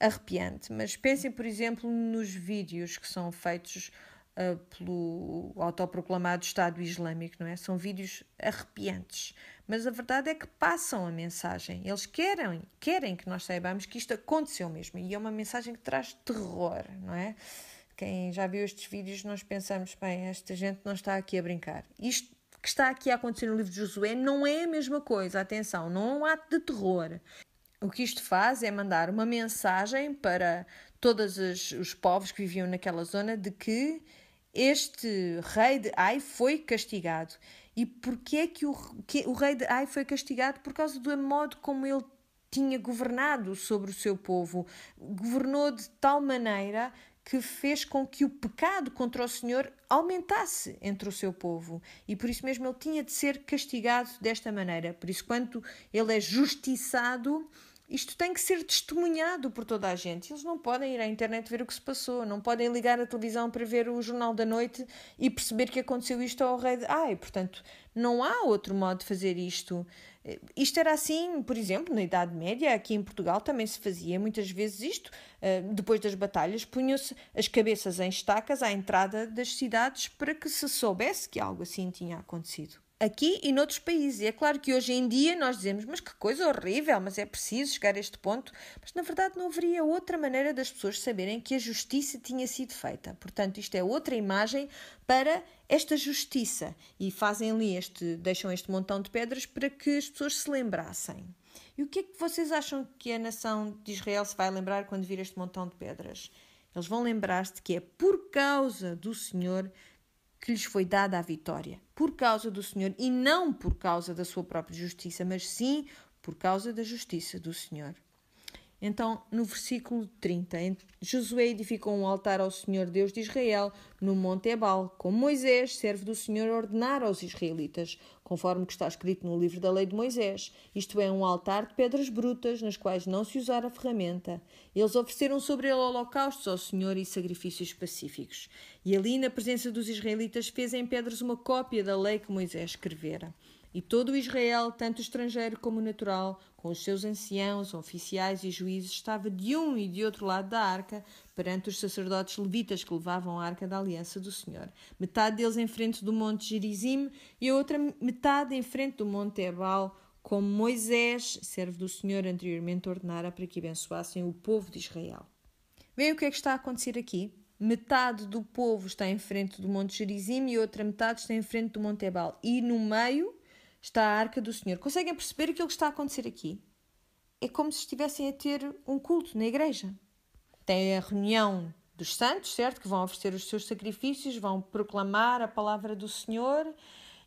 arrepiante, mas pensem, por exemplo, nos vídeos que são feitos uh, pelo autoproclamado Estado Islâmico, não é? São vídeos arrepiantes. mas a verdade é que passam a mensagem. Eles querem, querem que nós saibamos que isto aconteceu mesmo. E é uma mensagem que traz terror, não é? Quem já viu estes vídeos, nós pensamos, bem, esta gente não está aqui a brincar. Isto que está aqui a acontecer no livro de Josué não é a mesma coisa, atenção, não é um ato de terror. O que isto faz é mandar uma mensagem para todos os, os povos que viviam naquela zona de que este rei de Ai foi castigado. E porquê é que o, que o rei de Ai foi castigado? Por causa do modo como ele tinha governado sobre o seu povo. Governou de tal maneira que fez com que o pecado contra o Senhor aumentasse entre o seu povo. E por isso mesmo ele tinha de ser castigado desta maneira. Por isso, quando ele é justiçado, isto tem que ser testemunhado por toda a gente. Eles não podem ir à internet ver o que se passou, não podem ligar a televisão para ver o Jornal da Noite e perceber que aconteceu isto ao rei de Ai. Portanto, não há outro modo de fazer isto. Isto era assim, por exemplo, na Idade Média, aqui em Portugal também se fazia muitas vezes isto. Eh, depois das batalhas, punham-se as cabeças em estacas à entrada das cidades para que se soubesse que algo assim tinha acontecido aqui e noutros países. E é claro que hoje em dia nós dizemos, mas que coisa horrível, mas é preciso chegar a este ponto. Mas na verdade não haveria outra maneira das pessoas saberem que a justiça tinha sido feita. Portanto, isto é outra imagem para esta justiça. E fazem ali este, deixam este montão de pedras para que as pessoas se lembrassem. E o que é que vocês acham que a nação de Israel se vai lembrar quando vir este montão de pedras? Eles vão lembrar-se de que é por causa do Senhor que lhes foi dada a vitória, por causa do Senhor e não por causa da sua própria justiça, mas sim por causa da justiça do Senhor. Então, no versículo 30, Josué edificou um altar ao Senhor Deus de Israel no Monte Ebal, como Moisés, servo do Senhor, ordenara aos israelitas, conforme que está escrito no livro da lei de Moisés. Isto é, um altar de pedras brutas, nas quais não se usara ferramenta. Eles ofereceram sobre ele holocaustos ao Senhor e sacrifícios pacíficos. E ali, na presença dos israelitas, fez em pedras uma cópia da lei que Moisés escrevera. E todo o Israel, tanto estrangeiro como natural, com os seus anciãos, oficiais e juízes, estava de um e de outro lado da arca, perante os sacerdotes levitas que levavam a arca da aliança do Senhor. Metade deles em frente do monte Gerizim e a outra metade em frente do monte Ebal, como Moisés, servo do Senhor, anteriormente ordenara para que abençoassem o povo de Israel. Veem o que é que está a acontecer aqui? Metade do povo está em frente do monte Gerizim e outra metade está em frente do monte Ebal. E no meio está a arca do Senhor. Conseguem perceber aquilo que está a acontecer aqui? É como se estivessem a ter um culto na igreja. Tem a reunião dos santos, certo? Que vão oferecer os seus sacrifícios, vão proclamar a palavra do Senhor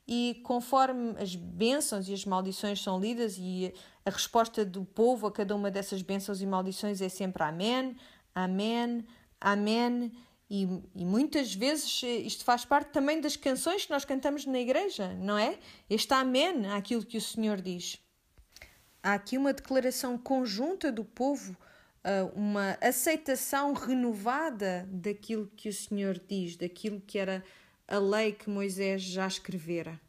e conforme as bênçãos e as maldições são lidas e a resposta do povo a cada uma dessas bênçãos e maldições é sempre amém, amém, amém e, e, muitas vezes eh, isto faz parte também das canções que nós cantamos na igreja, não é? Este amém àquilo que o Senhor diz. Há aqui uma declaração conjunta do povo, eh, uma aceitação renovada daquilo que o Senhor diz, daquilo que era a lei que Moisés já escrevera.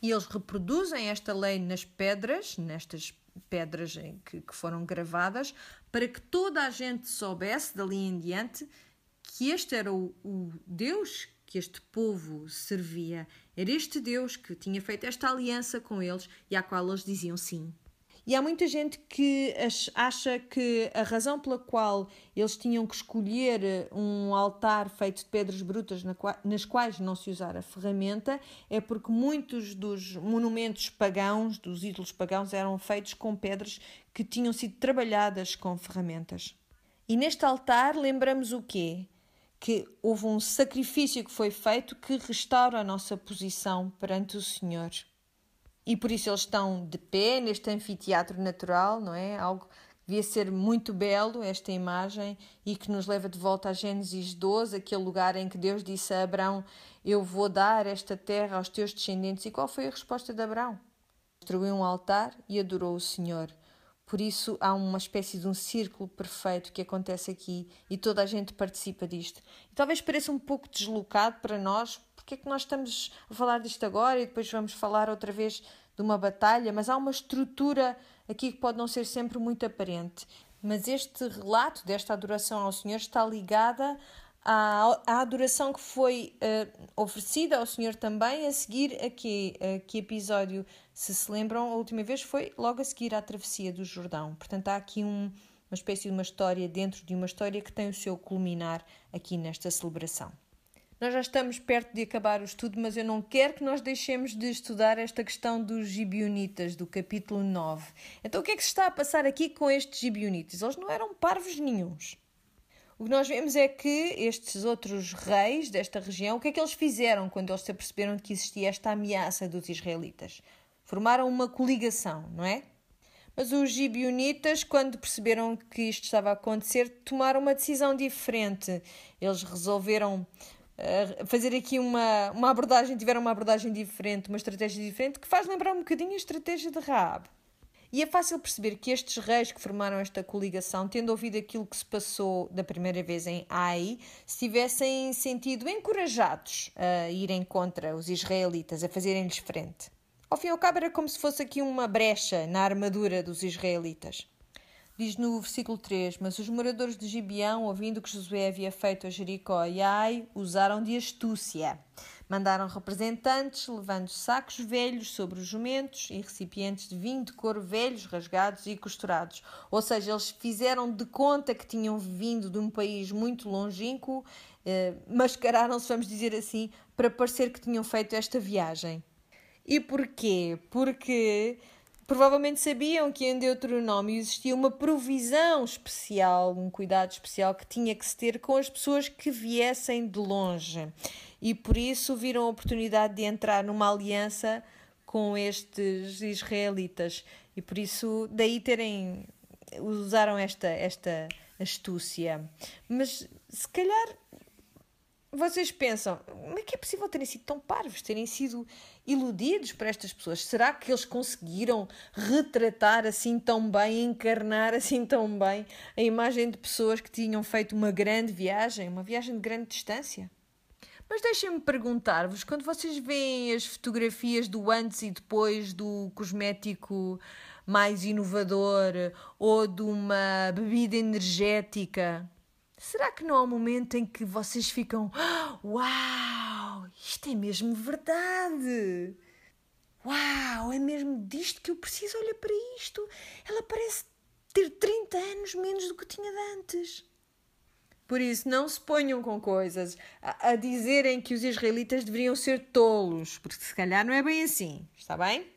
E eles reproduzem esta lei nas pedras, nestas pedras que, que foram gravadas, para que toda a gente soubesse dali em diante que este era o, o Deus que este povo servia. Era este Deus que tinha feito esta aliança com eles e à qual eles diziam sim. E há muita gente que acha que a razão pela qual eles tinham que escolher um altar feito de pedras brutas nas quais não se usara ferramenta é porque muitos dos monumentos pagãos, dos ídolos pagãos, eram feitos com pedras que tinham sido trabalhadas com ferramentas. E neste altar lembramos o quê? Que houve um sacrifício que foi feito que restaura a nossa posição perante o Senhor. E por isso eles estão de pé neste anfiteatro natural, não é? Algo que devia ser muito belo, esta imagem, e que nos leva de volta a Gênesis 12, aquele lugar em que Deus disse a Abraão: Eu vou dar esta terra aos teus descendentes. E qual foi a resposta de Abraão? Construiu um altar e adorou o Senhor. Por isso há uma espécie de um círculo perfeito que acontece aqui e toda a gente participa disto. E talvez pareça um pouco deslocado para nós, porque é que nós estamos a falar disto agora e depois vamos falar outra vez de uma batalha, mas há uma estrutura aqui que pode não ser sempre muito aparente. Mas este relato desta adoração ao Senhor está ligada à, à adoração que foi uh, oferecida ao Senhor também a seguir a que, a que episódio, se se lembram, a última vez foi logo a seguir à travessia do Jordão. Portanto, há aqui um, uma espécie de uma história dentro de uma história que tem o seu culminar aqui nesta celebração. Nós já estamos perto de acabar o estudo, mas eu não quero que nós deixemos de estudar esta questão dos gibionitas, do capítulo 9. Então, o que é que se está a passar aqui com estes gibionitas? Eles não eram parvos nenhums. O que nós vemos é que estes outros reis desta região, o que é que eles fizeram quando eles se aperceberam que existia esta ameaça dos israelitas? Formaram uma coligação, não é? Mas os gibionitas, quando perceberam que isto estava a acontecer, tomaram uma decisão diferente. Eles resolveram uh, fazer aqui uma, uma abordagem, tiveram uma abordagem diferente, uma estratégia diferente, que faz lembrar um bocadinho a estratégia de Raab. E é fácil perceber que estes reis que formaram esta coligação, tendo ouvido aquilo que se passou da primeira vez em Ai, se tivessem sentido encorajados a irem contra os israelitas, a fazerem-lhes frente. Ao fim e ao cabo, era como se fosse aqui uma brecha na armadura dos israelitas. Diz no versículo 3: Mas os moradores de Gibeão, ouvindo que Josué havia feito a Jericó e Ai, usaram de astúcia. Mandaram representantes, levando sacos velhos sobre os jumentos e recipientes de vinho de couro velhos, rasgados e costurados. Ou seja, eles fizeram de conta que tinham vindo de um país muito longínquo, eh, mascararam-se, vamos dizer assim, para parecer que tinham feito esta viagem. E porquê? Porque provavelmente sabiam que em Deuteronômio existia uma provisão especial, um cuidado especial que tinha que se ter com as pessoas que viessem de longe. E por isso viram a oportunidade de entrar numa aliança com estes israelitas. E por isso daí terem usaram esta esta astúcia. Mas se calhar vocês pensam, como é que é possível terem sido tão parvos, terem sido iludidos por estas pessoas? Será que eles conseguiram retratar assim tão bem, encarnar assim tão bem a imagem de pessoas que tinham feito uma grande viagem, uma viagem de grande distância? Mas deixem-me perguntar-vos, quando vocês veem as fotografias do antes e depois do cosmético mais inovador ou de uma bebida energética, Será que não há um momento em que vocês ficam Uau, isto é mesmo verdade? Uau, é mesmo disto que eu preciso? Olha para isto. Ela parece ter 30 anos menos do que tinha de antes. Por isso, não se ponham com coisas a, a dizerem que os israelitas deveriam ser tolos, porque se calhar não é bem assim, está bem?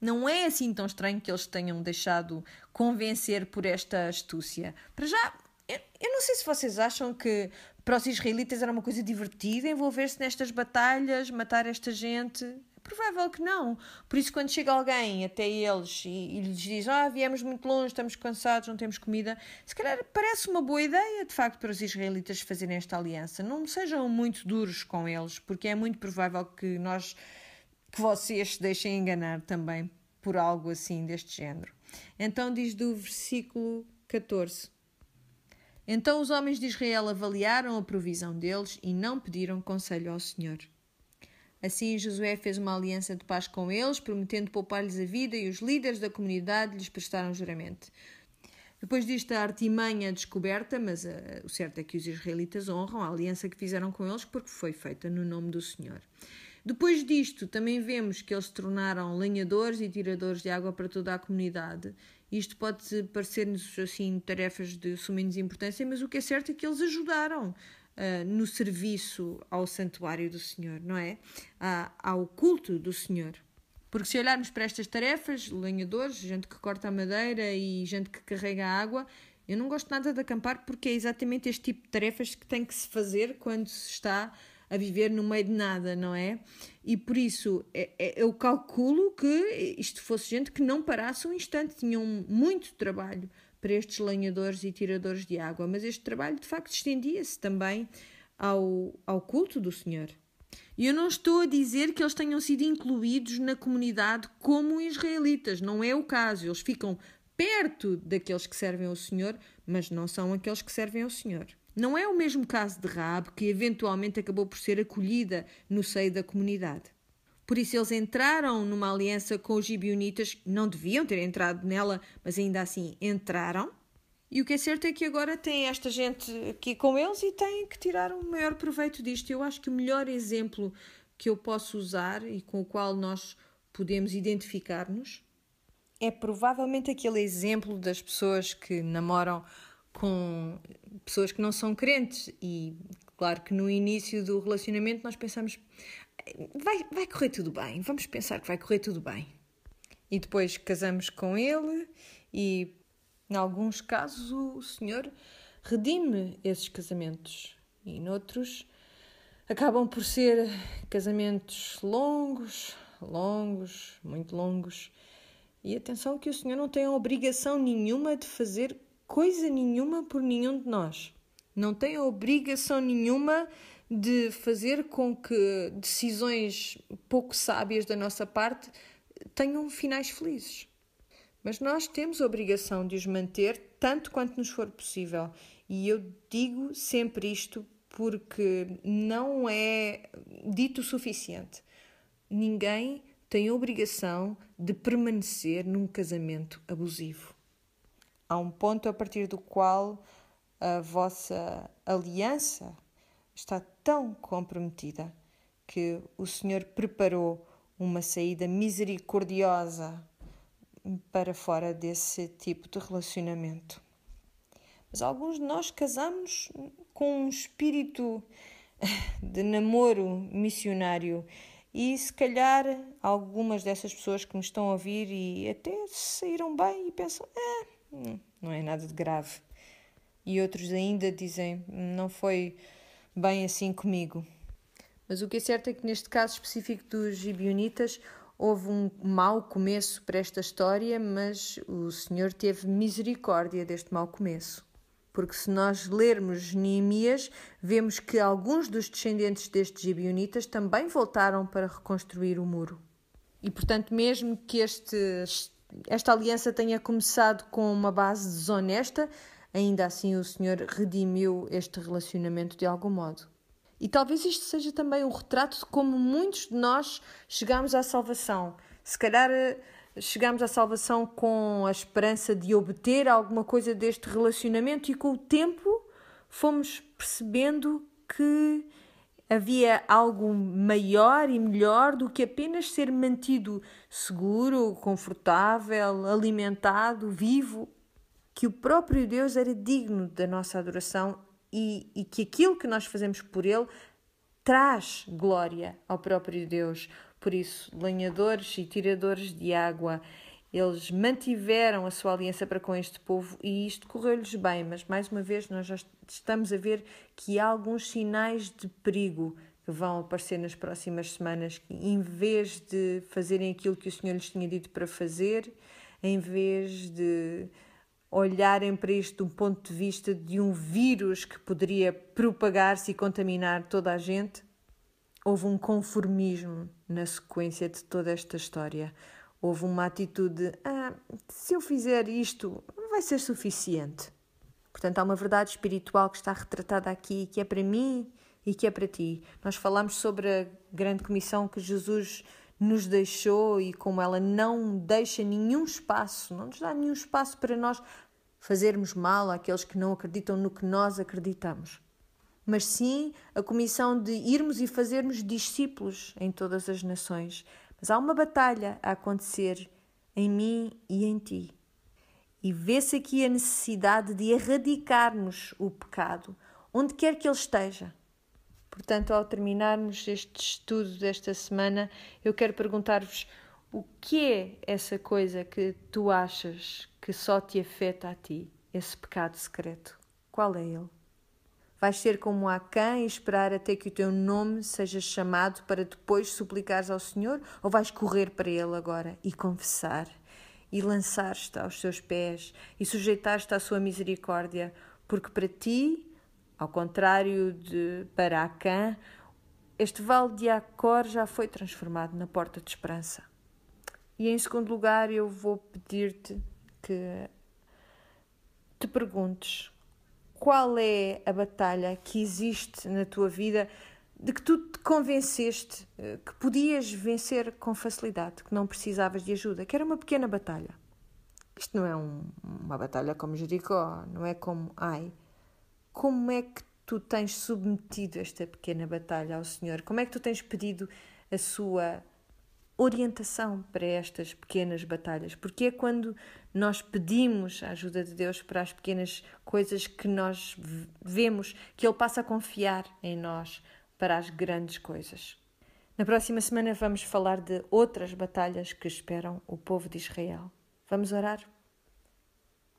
Não é assim tão estranho que eles tenham deixado convencer por esta astúcia. Para já, eu, eu não sei se vocês acham que para os israelitas era uma coisa divertida envolver-se nestas batalhas, matar esta gente. É provável que não. Por isso, quando chega alguém até eles e, e, lhes diz: Ah, viemos muito longe, estamos cansados, não temos comida, se calhar parece uma boa ideia, de facto, para os israelitas fazerem esta aliança. Não sejam muito duros com eles, porque é muito provável que nós, que vocês se deixem enganar também por algo assim deste género. Então, diz do versículo 14. Então os homens de Israel avaliaram a provisão deles e não pediram conselho ao Senhor. Assim Josué fez uma aliança de paz com eles, prometendo poupar-lhes a vida, e os líderes da comunidade lhes prestaram juramento. Depois disto, a artimanha descoberta, mas uh, o certo é que os israelitas honram a aliança que fizeram com eles, porque foi feita no nome do Senhor. Depois disto, também vemos que eles se tornaram lenhadores e tiradores de água para toda a comunidade isto pode parecer-nos assim tarefas de sumenos importância, mas o que é certo é que eles ajudaram uh, no serviço ao santuário do Senhor, não é? Uh, ao culto do Senhor. Porque se olharmos para estas tarefas, lenhadores, gente que corta a madeira e gente que carrega a água, eu não gosto nada de acampar porque é exatamente este tipo de tarefas que tem que se fazer quando se está a viver no meio de nada, não é? E por isso é, é, eu calculo que isto fosse gente que não parasse um instante, tinham muito trabalho para estes lenhadores e tiradores de água, mas este trabalho de facto estendia-se também ao, ao culto do Senhor. E eu não estou a dizer que eles tenham sido incluídos na comunidade como israelitas, não é o caso. Eles ficam perto daqueles que servem ao Senhor, mas não são aqueles que servem ao Senhor. Não é o mesmo caso de Raab, que eventualmente acabou por ser acolhida no seio da comunidade. Por isso eles entraram numa aliança com os gibionitas, não deviam ter entrado nela, mas ainda assim entraram. E o que é certo é que agora tem esta gente aqui com eles e têm que tirar o maior proveito disto. Eu acho que o melhor exemplo que eu posso usar e com o qual nós podemos identificar-nos é provavelmente aquele exemplo das pessoas que namoram com pessoas que não são crentes e claro que no início do relacionamento nós pensamos vai, vai correr tudo bem, vamos pensar que vai correr tudo bem. E depois casamos com ele e em alguns casos, o Senhor redime esses casamentos e noutros acabam por ser casamentos longos, longos, muito longos. E atenção que o Senhor não tem obrigação nenhuma de fazer coisa nenhuma por nenhum de nós. Não tem obrigação nenhuma de fazer com que decisões pouco sábias da nossa parte tenham finais felizes. Mas nós temos a obrigação de os manter tanto quanto nos for possível. E eu digo sempre isto porque não é dito o suficiente. Ninguém tem a obrigação de permanecer num casamento abusivo. Há um ponto a partir do qual a vossa aliança está tão comprometida que o Senhor preparou uma saída misericordiosa para fora desse tipo de relacionamento. Mas alguns de nós casamos com um espírito de namoro missionário e se calhar algumas dessas pessoas que me estão a ouvir e até saíram bem e pensam, ah, não é nada de grave. E outros ainda dizem, não foi bem assim comigo. Mas o que é certo é que neste caso específico dos gibionitas, Houve um mau começo para esta história, mas o Senhor teve misericórdia deste mau começo. Porque se nós lermos Neemias, vemos que alguns dos descendentes destes gibionitas também voltaram para reconstruir o muro. E portanto, mesmo que este, esta aliança tenha começado com uma base desonesta, ainda assim o Senhor redimiu este relacionamento de algum modo. E talvez isto seja também um retrato de como muitos de nós chegamos à salvação. Se calhar eh, chegamos à salvação com a esperança de obter alguma coisa deste relacionamento e com o tempo fomos percebendo que havia algo maior e melhor do que apenas ser mantido seguro, confortável, alimentado, vivo, que o próprio Deus era digno da nossa adoração e, e que aquilo que nós fazemos por Ele traz glória ao próprio Deus. Por isso, lenhadores e tiradores de água, eles mantiveram a sua aliança para com este povo e isto correu-lhes bem, mas mais uma vez nós já estamos a ver que há alguns sinais de perigo que vão aparecer nas próximas semanas, que em vez de fazerem aquilo que o Senhor lhes tinha dito para fazer, em vez de olharem para isto de um ponto de vista de um vírus que poderia propagar-se e contaminar toda a gente, houve um conformismo na sequência de toda esta história. Houve uma atitude de, ah, se eu fizer isto, vai ser suficiente. Portanto, há uma verdade espiritual que está retratada aqui, que é para mim e que é para ti. Nós falamos sobre a grande comissão que Jesus nos deixou e como ela não deixa nenhum espaço, não nos dá nenhum espaço para nós fazermos mal àqueles que não acreditam no que nós acreditamos, mas sim a comissão de irmos e fazermos discípulos em todas as nações. Mas há uma batalha a acontecer em mim e em ti. E vê-se aqui a necessidade de erradicarmos o pecado, onde quer que ele esteja. Portanto, ao terminarmos este estudo desta semana, eu quero perguntar-vos o que é essa coisa que tu achas que só te afeta a ti, esse pecado secreto? Qual é ele? Vais ser como Acã e esperar até que o teu nome seja chamado para depois suplicares ao Senhor? Ou vais correr para Ele agora e confessar e lançar-te aos seus pés e sujeitar-te à sua misericórdia? Porque para ti ao contrário de para Acã, este vale de Acor já foi transformado na porta de esperança. E em segundo lugar, eu vou pedir-te que te perguntes qual é a batalha que existe na tua vida de que tu te convenceste eh, que podias vencer com facilidade, que não precisavas de ajuda, que era uma pequena batalha. Isto não é um, uma batalha como Jericó, não é como Ai. Como é que tu tens submetido esta pequena batalha ao Senhor? Como é que tu tens pedido a sua orientação para estas pequenas batalhas? Porque é quando nós pedimos a ajuda de Deus para as pequenas coisas que nós vemos que Ele passa a confiar em nós para as grandes coisas. Na próxima semana vamos falar de outras batalhas que esperam o povo de Israel. Vamos orar?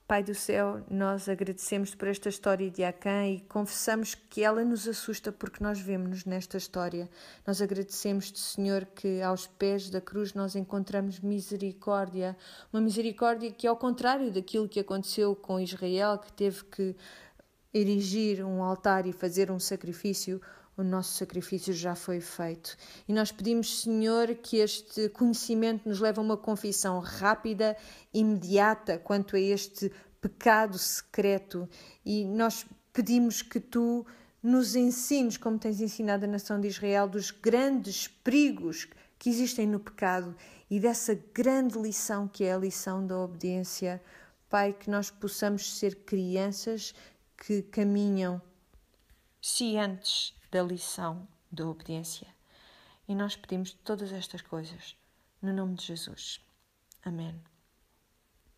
Pai do céu, nós agradecemos por esta história de Acã e confessamos que ela nos assusta porque nós vemos-nos nesta história. Nós agradecemos-te, Senhor, que aos pés da cruz nós encontramos misericórdia, uma misericórdia que, ao contrário daquilo que aconteceu com Israel, que teve que erigir um altar e fazer um sacrifício, o nosso sacrifício já foi feito. E nós pedimos, Senhor, que este conhecimento nos leve a uma confissão rápida, imediata quanto a este pecado secreto. E nós pedimos que tu nos ensines, como tens ensinado a nação de Israel, dos grandes perigos que existem no pecado e dessa grande lição que é a lição da obediência. Pai, que nós possamos ser crianças que caminham cientes da lição da obediência. E nós pedimos todas estas coisas no nome de Jesus. Amém.